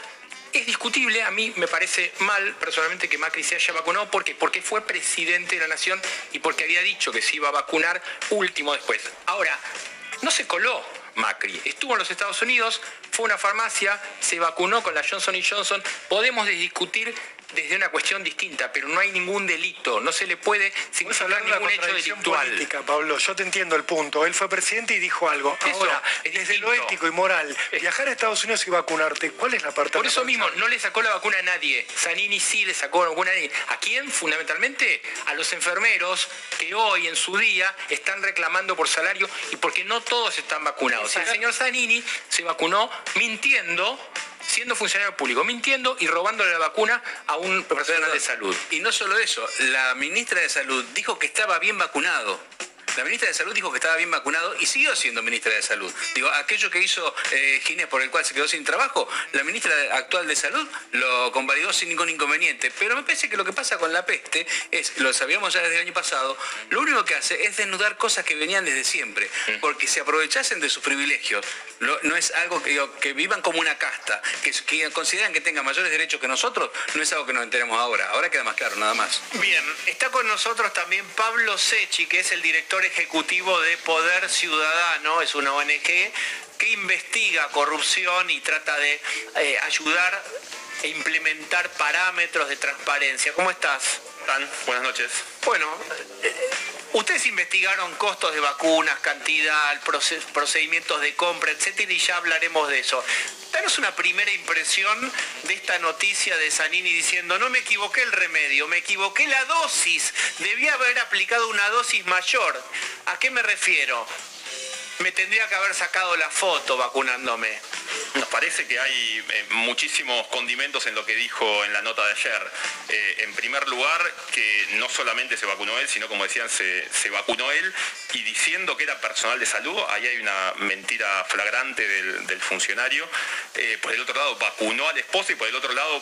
es discutible, a mí me parece mal personalmente que Macri se haya vacunado porque porque fue presidente de la nación y porque había dicho que se iba a vacunar último después. Ahora, no se coló Macri, estuvo en los Estados Unidos, fue a una farmacia, se vacunó con la Johnson Johnson, podemos discutir desde una cuestión distinta, pero no hay ningún delito, no se le puede significar ningún hecho delictual. política, Pablo, yo te entiendo el punto. Él fue presidente y dijo algo. Eso Ahora, es desde lo ético y moral, viajar a Estados Unidos y vacunarte, ¿cuál es la parte Por eso mismo, no le sacó la vacuna a nadie. Zanini sí le sacó la vacuna a nadie. ¿A quién? Fundamentalmente a los enfermeros que hoy en su día están reclamando por salario y porque no todos están vacunados. Y el señor Zanini se vacunó mintiendo, siendo funcionario público, mintiendo y robándole la vacuna a un profesional de salud. Y no solo eso, la ministra de Salud dijo que estaba bien vacunado. La ministra de Salud dijo que estaba bien vacunado y siguió siendo ministra de Salud. Digo, aquello que hizo eh, Ginés por el cual se quedó sin trabajo, la ministra actual de Salud lo convalidó sin ningún inconveniente. Pero me parece que lo que pasa con la peste es, lo sabíamos ya desde el año pasado, lo único que hace es desnudar cosas que venían desde siempre, porque se aprovechasen de sus privilegios. No es algo que, digo, que vivan como una casta, que, que consideran que tengan mayores derechos que nosotros, no es algo que nos enteremos ahora. Ahora queda más claro, nada más. Bien, está con nosotros también Pablo Sechi, que es el director ejecutivo de Poder Ciudadano, es una ONG que investiga corrupción y trata de eh, ayudar e implementar parámetros de transparencia. ¿Cómo estás? Buenas noches. Bueno, eh, ustedes investigaron costos de vacunas, cantidad, proce- procedimientos de compra, etcétera, y ya hablaremos de eso. Danos una primera impresión de esta noticia de Zanini diciendo, no me equivoqué el remedio, me equivoqué la dosis, debía haber aplicado una dosis mayor. ¿A qué me refiero? Me tendría que haber sacado la foto vacunándome. Nos parece que hay eh, muchísimos condimentos en lo que dijo en la nota de ayer. Eh, en primer lugar, que no solamente se vacunó él, sino como decían, se, vacunó él y diciendo que era personal de salud, ahí hay una mentira flagrante del, funcionario. Eh, por el otro lado, vacunó al esposo y por el otro lado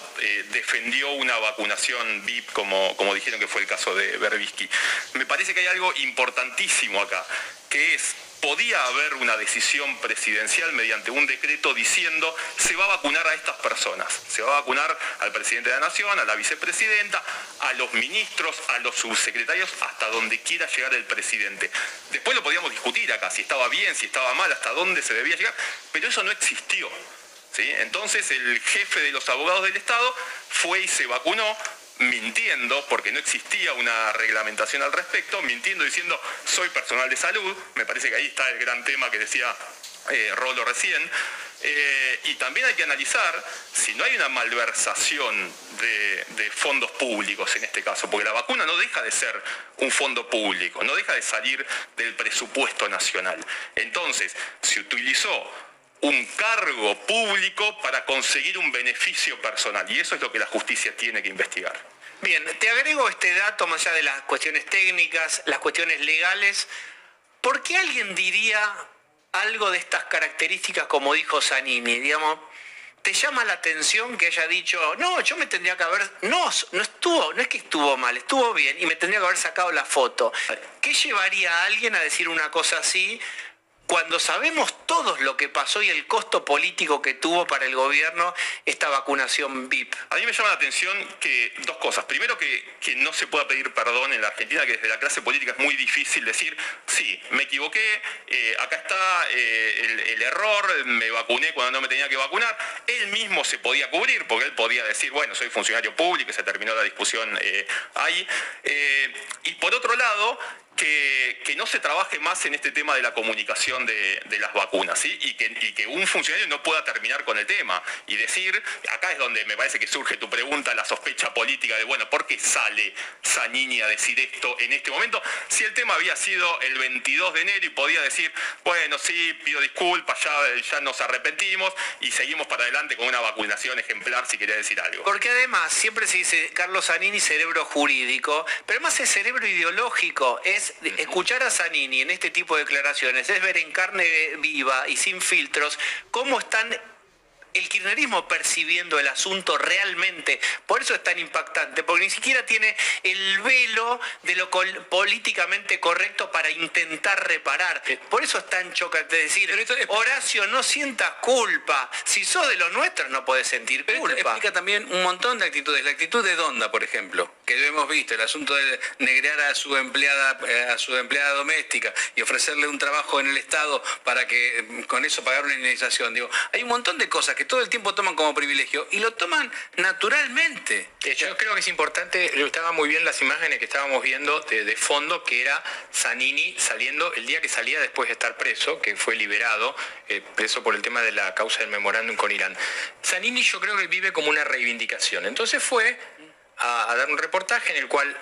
defendió una vacunación VIP, como, como dijeron que fue el caso de Berbisky. Me parece que hay algo importantísimo acá, que es podía haber una decisión presidencial mediante un decreto diciendo se va a vacunar a estas personas. Se va a vacunar al presidente de la Nación, a la vicepresidenta, a los ministros, a los subsecretarios, hasta donde quiera llegar el presidente. Después lo podíamos discutir acá, si estaba bien, si estaba mal, hasta dónde se debía llegar, pero eso no existió. ¿sí? Entonces el jefe de los abogados del Estado fue y se vacunó mintiendo, porque no existía una reglamentación al respecto, mintiendo diciendo soy personal de salud, me parece que ahí está el gran tema que decía eh, Rolo recién, Eh, y también hay que analizar si no hay una malversación de, de fondos públicos en este caso, porque la vacuna no deja de ser un fondo público, no deja de salir del presupuesto nacional. Entonces, se utilizó un cargo público para conseguir un beneficio personal. Y eso es lo que la justicia tiene que investigar. Bien, te agrego este dato más allá de las cuestiones técnicas, las cuestiones legales. ¿Por qué alguien diría algo de estas características como dijo Zanini? Digamos, ¿te llama la atención que haya dicho, no, yo me tendría que haber, no, no estuvo, no es que estuvo mal, estuvo bien y me tendría que haber sacado la foto? ¿Qué llevaría a alguien a decir una cosa así? Cuando sabemos todos lo que pasó y el costo político que tuvo para el gobierno esta vacunación VIP. A mí me llama la atención que dos cosas. Primero que, que no se pueda pedir perdón en la Argentina, que desde la clase política es muy difícil decir, sí, me equivoqué, eh, acá está eh, el, error, me vacuné cuando no me tenía que vacunar. Él mismo se podía cubrir, porque él podía decir, bueno, soy funcionario público, y se terminó la discusión eh, ahí. Y por otro lado, que, no se trabaje más en este tema de la comunicación de, las vacunas, ¿sí? Y que, y que un funcionario no pueda terminar con el tema y decir, acá es donde me parece que surge tu pregunta, la sospecha política de, bueno, ¿por qué sale Zanini a decir esto en este momento? Si el tema había sido el 22 de enero y podía decir, bueno, sí, pido disculpas, ya, ya nos arrepentimos y seguimos para adelante con una vacunación ejemplar, si quería decir algo. Porque además siempre se dice Carlos Zanini cerebro jurídico, pero además es cerebro ideológico, es escuchar a Zanini en este tipo de declaraciones, es ver en carne viva y sin filtros cómo están el kirchnerismo percibiendo el asunto realmente. Por eso es tan impactante, porque ni siquiera tiene el velo de lo políticamente correcto para intentar reparar. Por eso es tan chocante decir, Horacio, no sientas culpa. Si sos de los nuestros no podés sentir culpa. explica también un montón de actitudes. La actitud de Donda, por ejemplo, que lo hemos visto, el asunto de negrear a su empleada, eh, a su empleada doméstica y ofrecerle un trabajo en el Estado para que mm, con eso pagar una indemnización. Digo, hay un montón de cosas que todo el tiempo toman como privilegio y lo toman naturalmente. Yo creo que es importante, estaba muy bien las imágenes que estábamos viendo de, fondo, que era Zanini saliendo el día que salía después de estar preso, que fue liberado, eh, preso por el tema de la causa del memorándum con Irán. Zanini yo creo que vive como una reivindicación. Entonces fue a, dar un reportaje en el cual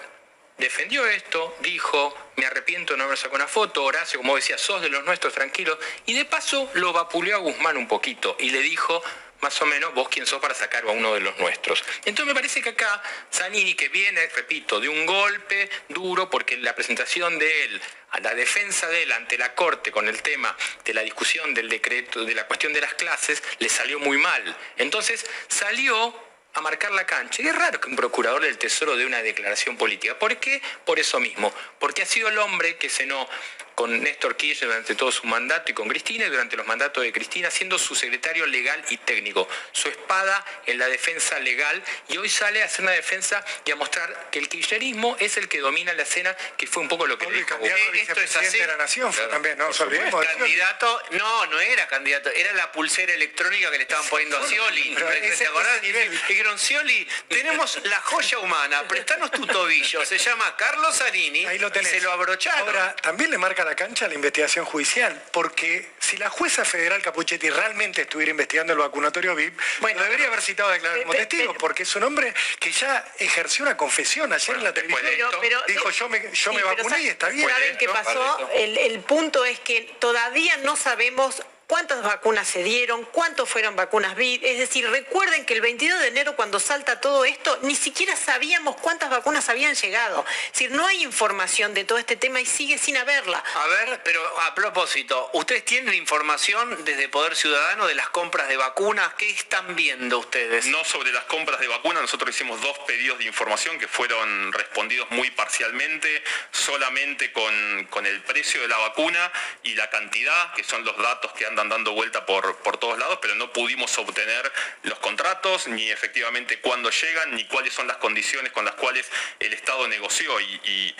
defendió esto, dijo, me arrepiento no haber sacado una foto, Horacio, como decía, sos de los nuestros, tranquilos, y de paso lo vapuleó a Guzmán un poquito y le dijo, más o menos, vos quién sos para sacar a uno de los nuestros. Entonces me parece que acá Zanini, que viene, repito, de un golpe duro, porque la presentación de él, a la defensa de él ante la Corte con el tema de la discusión del decreto, de la cuestión de las clases, le salió muy mal. Entonces salió a marcar la cancha. Y es raro que un procurador del Tesoro dé una declaración política. ¿Por qué? Por eso mismo. Porque ha sido el hombre que cenó con Néstor Kirchner durante todo su mandato y con Cristina y durante los mandatos de Cristina, siendo su secretario legal y técnico. Su espada en la defensa legal y hoy sale a hacer una defensa y a mostrar que el kirchnerismo es el que domina la escena, que fue un poco lo que le dijo. Esto es así. de la Nación también, ¿no? Candidato, no, no era candidato, era la pulsera electrónica que le estaban poniendo a Scioli. ¿Te acordás? dijeron, Scioli, tenemos la joya humana, prestanos tu tobillo. Se llama Carlos Arini. Ahí lo tenés. Y se lo abrocharon. Ahora, también le marca la cancha la investigación judicial, porque si la jueza federal Capuchetti realmente estuviera investigando el vacunatorio VIP, bueno, debería haber citado a declarar como testigo, porque es un hombre que ya ejerció una confesión ayer en la televisión. dijo, yo me, yo me vacuné y está bien. ¿Saben qué pasó? El, el punto es que todavía no sabemos cuántas vacunas se dieron, cuántos fueron vacunas BID. Es decir, recuerden que el 22 de enero cuando salta todo esto, ni siquiera sabíamos cuántas vacunas habían llegado. Es decir, no hay información de todo este tema y sigue sin haberla. A ver, pero a propósito, ¿ustedes tienen información desde Poder Ciudadano de las compras de vacunas? ¿Qué están viendo ustedes? No sobre las compras de vacunas, nosotros hicimos dos pedidos de información que fueron respondidos muy parcialmente, solamente con, con el precio de la vacuna y la cantidad, que son los datos que andan dando vuelta por, por todos lados, pero no pudimos obtener los contratos, ni efectivamente cuándo llegan, ni cuáles son las condiciones con las cuales el Estado negoció. y,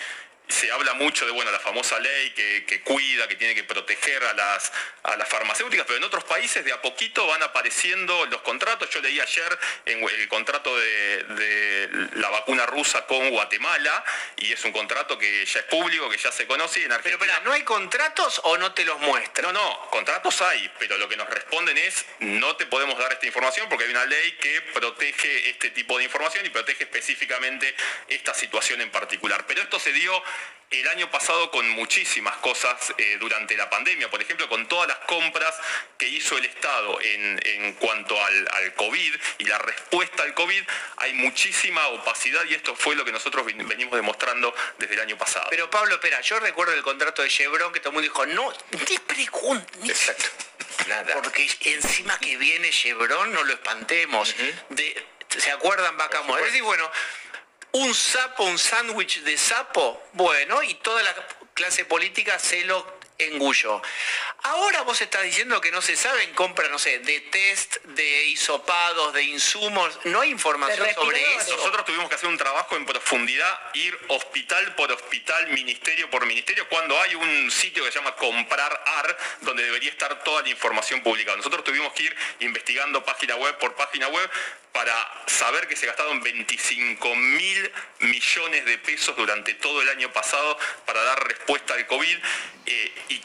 se habla mucho de bueno, la famosa ley que, cuida, que tiene que proteger a las, a las farmacéuticas, pero en otros países de a poquito van apareciendo los contratos. Yo leí ayer en el contrato de, la vacuna rusa con Guatemala y es un contrato que ya es público, que ya se conoce. en Argentina, pero, ¿no hay contratos o no te los muestran? No, no, contratos hay, pero lo que nos responden es no te podemos dar esta información porque hay una ley que protege este tipo de información y protege específicamente esta situación en particular. Pero esto se dio el año pasado con muchísimas cosas eh, durante la pandemia, por ejemplo, con todas las compras que hizo el Estado en, cuanto al, COVID y la respuesta al COVID, hay muchísima opacidad y esto fue lo que nosotros venimos demostrando desde el año pasado. Pero Pablo, espera, yo recuerdo el contrato de Chevron que todo el mundo dijo, no, te preguntes. Exacto. Nada. Porque encima que viene Chevron, no lo espantemos. ¿Se acuerdan, Bacamo? Es decir, bueno, un sapo, un sándwich de sapo, bueno, y toda la clase política se lo engulló. Ahora vos estás diciendo que no se sabe en compra, no sé, de test, de hisopados, de insumos, no hay información sobre eso. Nosotros tuvimos que hacer un trabajo en profundidad, ir hospital por hospital, ministerio por ministerio, cuando hay un sitio que se llama Comprar AR, donde debería estar toda la información publicada. Nosotros tuvimos que ir investigando página web por página web para saber que se gastaron 25 mil millones de pesos durante todo el año pasado para dar respuesta al COVID eh, y,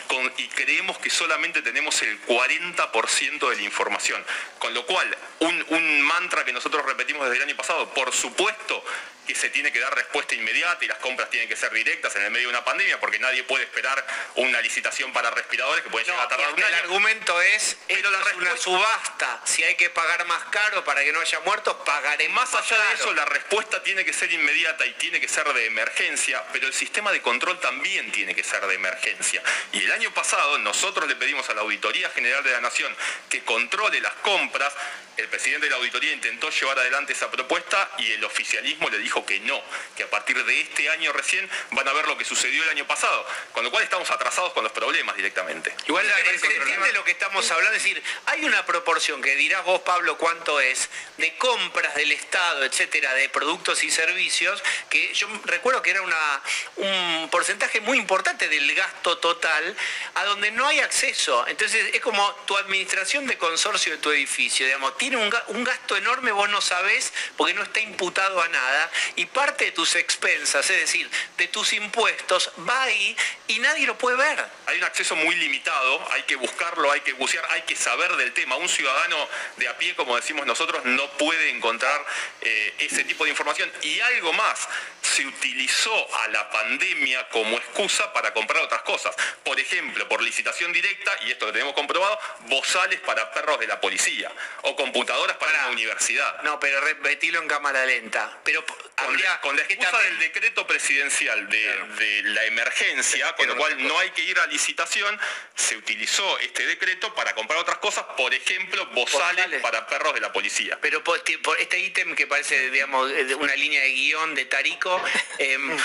creemos que solamente tenemos el 40% de la información. Con lo cual, un, un mantra que nosotros repetimos desde el año pasado. Por supuesto que se tiene que dar respuesta inmediata y las compras tienen que ser directas en el medio de una pandemia porque nadie puede esperar una licitación para respiradores que pueden llegar a tardar un el año. argumento es, es una subasta. Si hay que pagar más caro para que no haya muertos, pagaremos Más allá de eso, la respuesta tiene que ser inmediata y tiene que ser de emergencia, pero el sistema de control también tiene que ser de emergencia. Y el año pasado nosotros le pedimos a la Auditoría General de la Nación que controle las compras. El presidente de la auditoría intentó llevar adelante esa propuesta y el oficialismo le dijo que no, que a partir de este año recién van a ver lo que sucedió el año pasado, con lo cual estamos atrasados con los problemas directamente. Igual se entiende lo que estamos hablando, es decir, hay una proporción que dirás vos, Pablo, cuánto es, de compras del Estado, etcétera, de productos y servicios, que yo recuerdo que era una, un porcentaje muy importante del gasto total, a donde no hay acceso. Entonces es como tu administración de consorcio de tu edificio, digamos, tiene un, un gasto enorme, vos no sabés, porque no está imputado a nada, y parte de tus expensas, es decir, de tus impuestos, va ahí y nadie lo puede ver. Hay un acceso muy limitado, hay que buscarlo, hay que bucear, hay que saber del tema. Un ciudadano de a pie, como decimos nosotros, no puede encontrar eh, ese tipo de información. Y algo más, se utilizó a la pandemia como excusa para comprar otras cosas. Por ejemplo, por licitación directa, y esto lo tenemos comprobado, bozales para perros de la policía o computadoras para una universidad. No, pero repetilo en cámara lenta. Pero con, la- con la excusa del decreto presidencial de, de la emergencia, con lo cual no hay que ir a licitación, se utilizó este decreto para comprar otras cosas, por ejemplo, bozales para perros de la policía. Pero por, este ítem que parece, digamos, de una línea de guion de Tarico, [LAUGHS] em,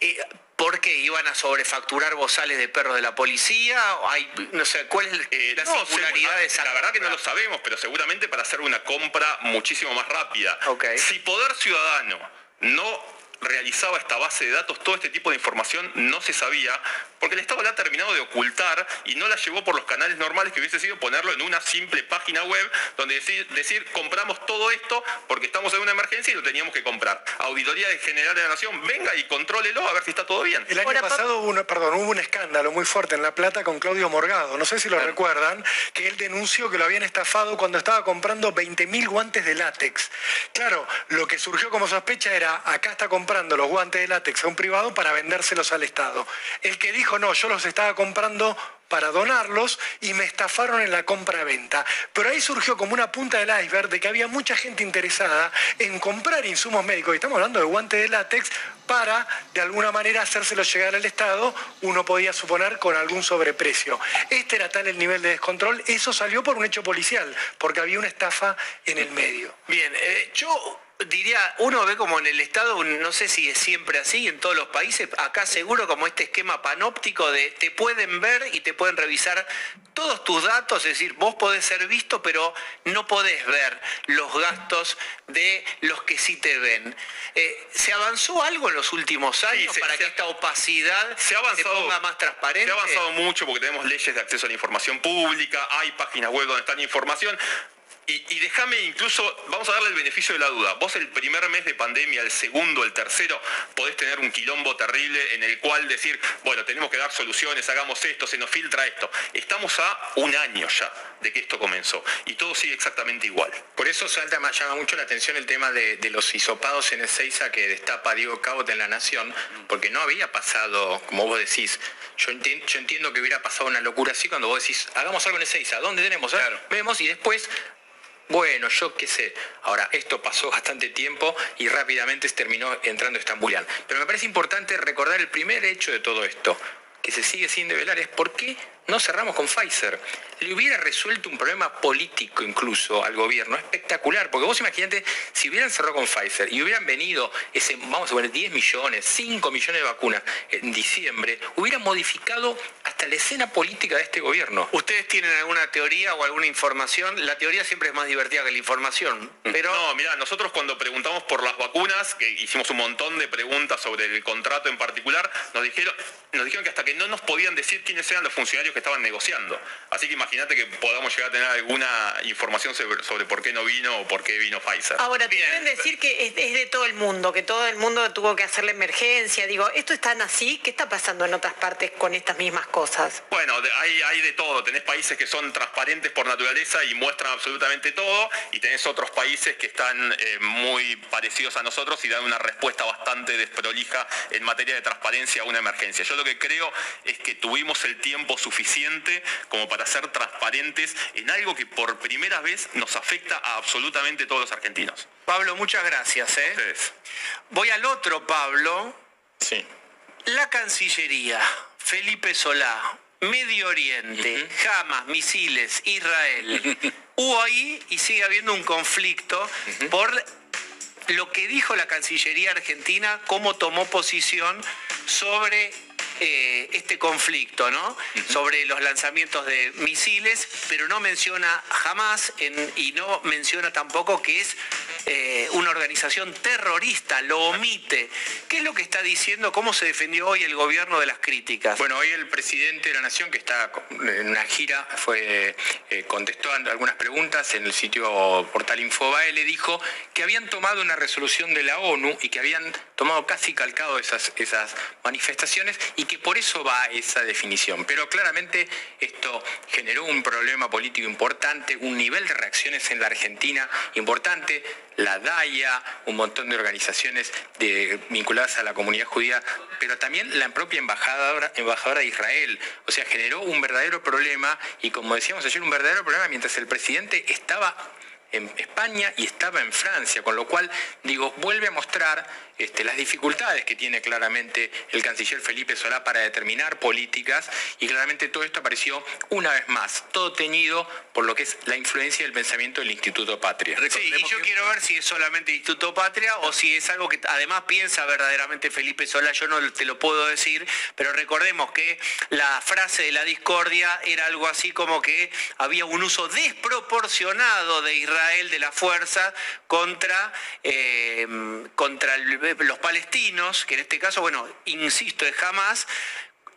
eh, ¿por qué iban a sobrefacturar bozales de perros de la policía? ¿O Hay, no sé, ¿cuál es Eh, la no, singularidad segura- de esa La verdad que no lo sabemos, pero seguramente para hacer una compra muchísimo más rápida. Si Poder Ciudadano no realizaba esta base de datos, todo este tipo de información no se sabía, porque el Estado la ha terminado de ocultar y no la llevó por los canales normales que hubiese sido ponerlo en una simple página web donde decir, decir compramos todo esto porque estamos en una emergencia y lo teníamos que comprar. Auditoría General de la Nación, venga y contrólelo a ver si está todo bien. El año pasado hubo, una- perdón, hubo un escándalo muy fuerte en La Plata con Claudio Morgado. No sé si lo recuerdan, que él denunció que lo habían estafado cuando estaba comprando 20.000 guantes de látex. Claro, lo que surgió como sospecha era, acá está comprando los guantes de látex a un privado para vendérselos al Estado. El que dijo, no, yo los estaba comprando para donarlos y me estafaron en la compra-venta. Pero ahí surgió como una punta del iceberg de que había mucha gente interesada en comprar insumos médicos, y estamos hablando de guantes de látex, para de alguna manera hacérselos llegar al Estado, uno podía suponer con algún sobreprecio. Este era tal el nivel de descontrol, eso salió por un hecho policial, porque había una estafa en el medio. Bien, eh, yo diría, uno ve como en el Estado, no sé si es siempre así, en todos los países, acá seguro como este esquema panóptico de te pueden ver y te pueden revisar todos tus datos, es decir, vos podés ser visto, pero no podés ver los gastos de los que sí te ven. Eh, ¿Se avanzó algo en los últimos años se- para se que esta opacidad se avanzado, ponga más transparente? Se ha avanzado mucho porque tenemos leyes de acceso a la información pública, hay páginas web donde está la información. Y, y déjame incluso, vamos a darle el beneficio de la duda. Vos el primer mes de pandemia, el segundo, el tercero, podés tener un quilombo terrible en el cual decir, bueno, tenemos que dar soluciones, hagamos esto, se nos filtra esto. Estamos a un año ya de que esto comenzó y todo sigue exactamente igual. Por eso salta, más- llama mucho la atención el tema de, de los hisopados en Ezeiza que destapa Diego Cabot en La Nación, porque no había pasado, como vos decís, yo, enti- yo entiendo que hubiera pasado una locura así cuando vos decís, hagamos algo en Ezeiza, ¿dónde tenemos? eh? Vemos y después, bueno, yo qué sé. Ahora, esto pasó bastante tiempo y rápidamente se terminó entrando Estambulián. Pero me parece importante recordar el primer hecho de todo esto, que se sigue sin develar, es por qué no cerramos con Pfizer. Le hubiera resuelto un problema político incluso al gobierno, espectacular, porque vos imaginate, si hubieran cerrado con Pfizer y hubieran venido ese, vamos a poner 10 millones, 5 millones de vacunas en diciembre, hubieran modificado hasta la escena política de este gobierno. ¿Ustedes tienen alguna teoría o alguna información? La teoría siempre es más divertida que la información. Pero no, mira, nosotros cuando preguntamos por las vacunas, que hicimos un montón de preguntas sobre el contrato en particular, nos dijeron, nos dijeron que hasta que no nos podían decir quiénes eran los funcionarios que estaban negociando. Así que imagínate que podamos llegar a tener alguna información sobre, sobre por qué no vino o por qué vino Pfizer. Ahora, te pueden decir que es, es de todo el mundo, que todo el mundo tuvo que hacer la emergencia. Digo, ¿esto es tan así? ¿Qué está pasando en otras partes con estas mismas cosas? Bueno, de- hay, hay de todo. Tenés países que son transparentes por naturaleza y muestran absolutamente todo, y tenés otros países que están eh, muy parecidos a nosotros y dan una respuesta bastante desprolija en materia de transparencia a una emergencia. Yo lo que creo es que tuvimos el tiempo suficiente como para ser transparentes en algo que por primera vez nos afecta a absolutamente todos los argentinos. Pablo, muchas gracias. ¿eh? Voy al otro Pablo. Sí. La Cancillería, Felipe Solá, Medio Oriente, Hamas, misiles, Israel. [LAUGHS] Hubo ahí y sigue habiendo un conflicto por lo que dijo la Cancillería Argentina, cómo tomó posición sobre eh, este conflicto, ¿no? Sobre los lanzamientos de misiles, pero no menciona jamás en- y no menciona tampoco que es eh, una organización terrorista, lo omite. ¿Qué es lo que está diciendo? ¿Cómo se defendió hoy el gobierno de las críticas? Bueno, hoy el presidente de la Nación, que está en una gira, fue eh, contestó algunas preguntas en el sitio portal Infobae, le dijo que habían tomado una resolución de la ONU y que habían tomado casi calcado esas, esas manifestaciones y que por eso va esa definición. Pero claramente esto generó un problema político importante, un nivel de reacciones en la Argentina importante, la DAIA, un montón de organizaciones vinculadas a la comunidad judía, pero también la propia embajadora, embajadora de Israel. O sea, generó un verdadero problema y como decíamos ayer, un verdadero problema mientras el presidente estaba en España y estaba en Francia, con lo cual, digo, vuelve a mostrar este, las dificultades que tiene claramente el canciller Felipe Solá para determinar políticas y claramente todo esto apareció una vez más, todo teñido por lo que es la influencia del pensamiento del Instituto Patria. Sí, y yo quiero ver si es solamente Instituto Patria o si es algo que además piensa verdaderamente Felipe Solá. Yo no te lo puedo decir, pero recordemos que la frase de la discordia era algo así como que había un uso desproporcionado de Israel de la fuerza contra, eh, contra el- los palestinos, que en este caso, bueno, insisto, es jamás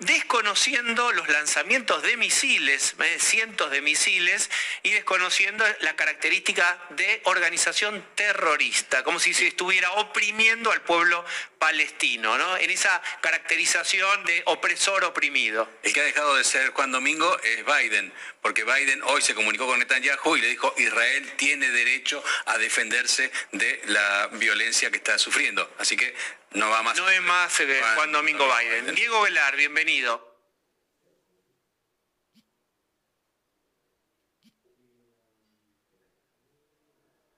desconociendo los lanzamientos de misiles, cientos de misiles, y desconociendo la característica de organización terrorista, como si se estuviera oprimiendo al pueblo palestino, ¿no? En esa caracterización de opresor oprimido. El que ha dejado de ser Juan Domingo es Biden, porque Biden hoy se comunicó con Netanyahu y le dijo Israel tiene derecho a defenderse de la violencia que está sufriendo. Así que no va más. No es más eh, Juan Domingo Biden. Diego Velar, bienvenido.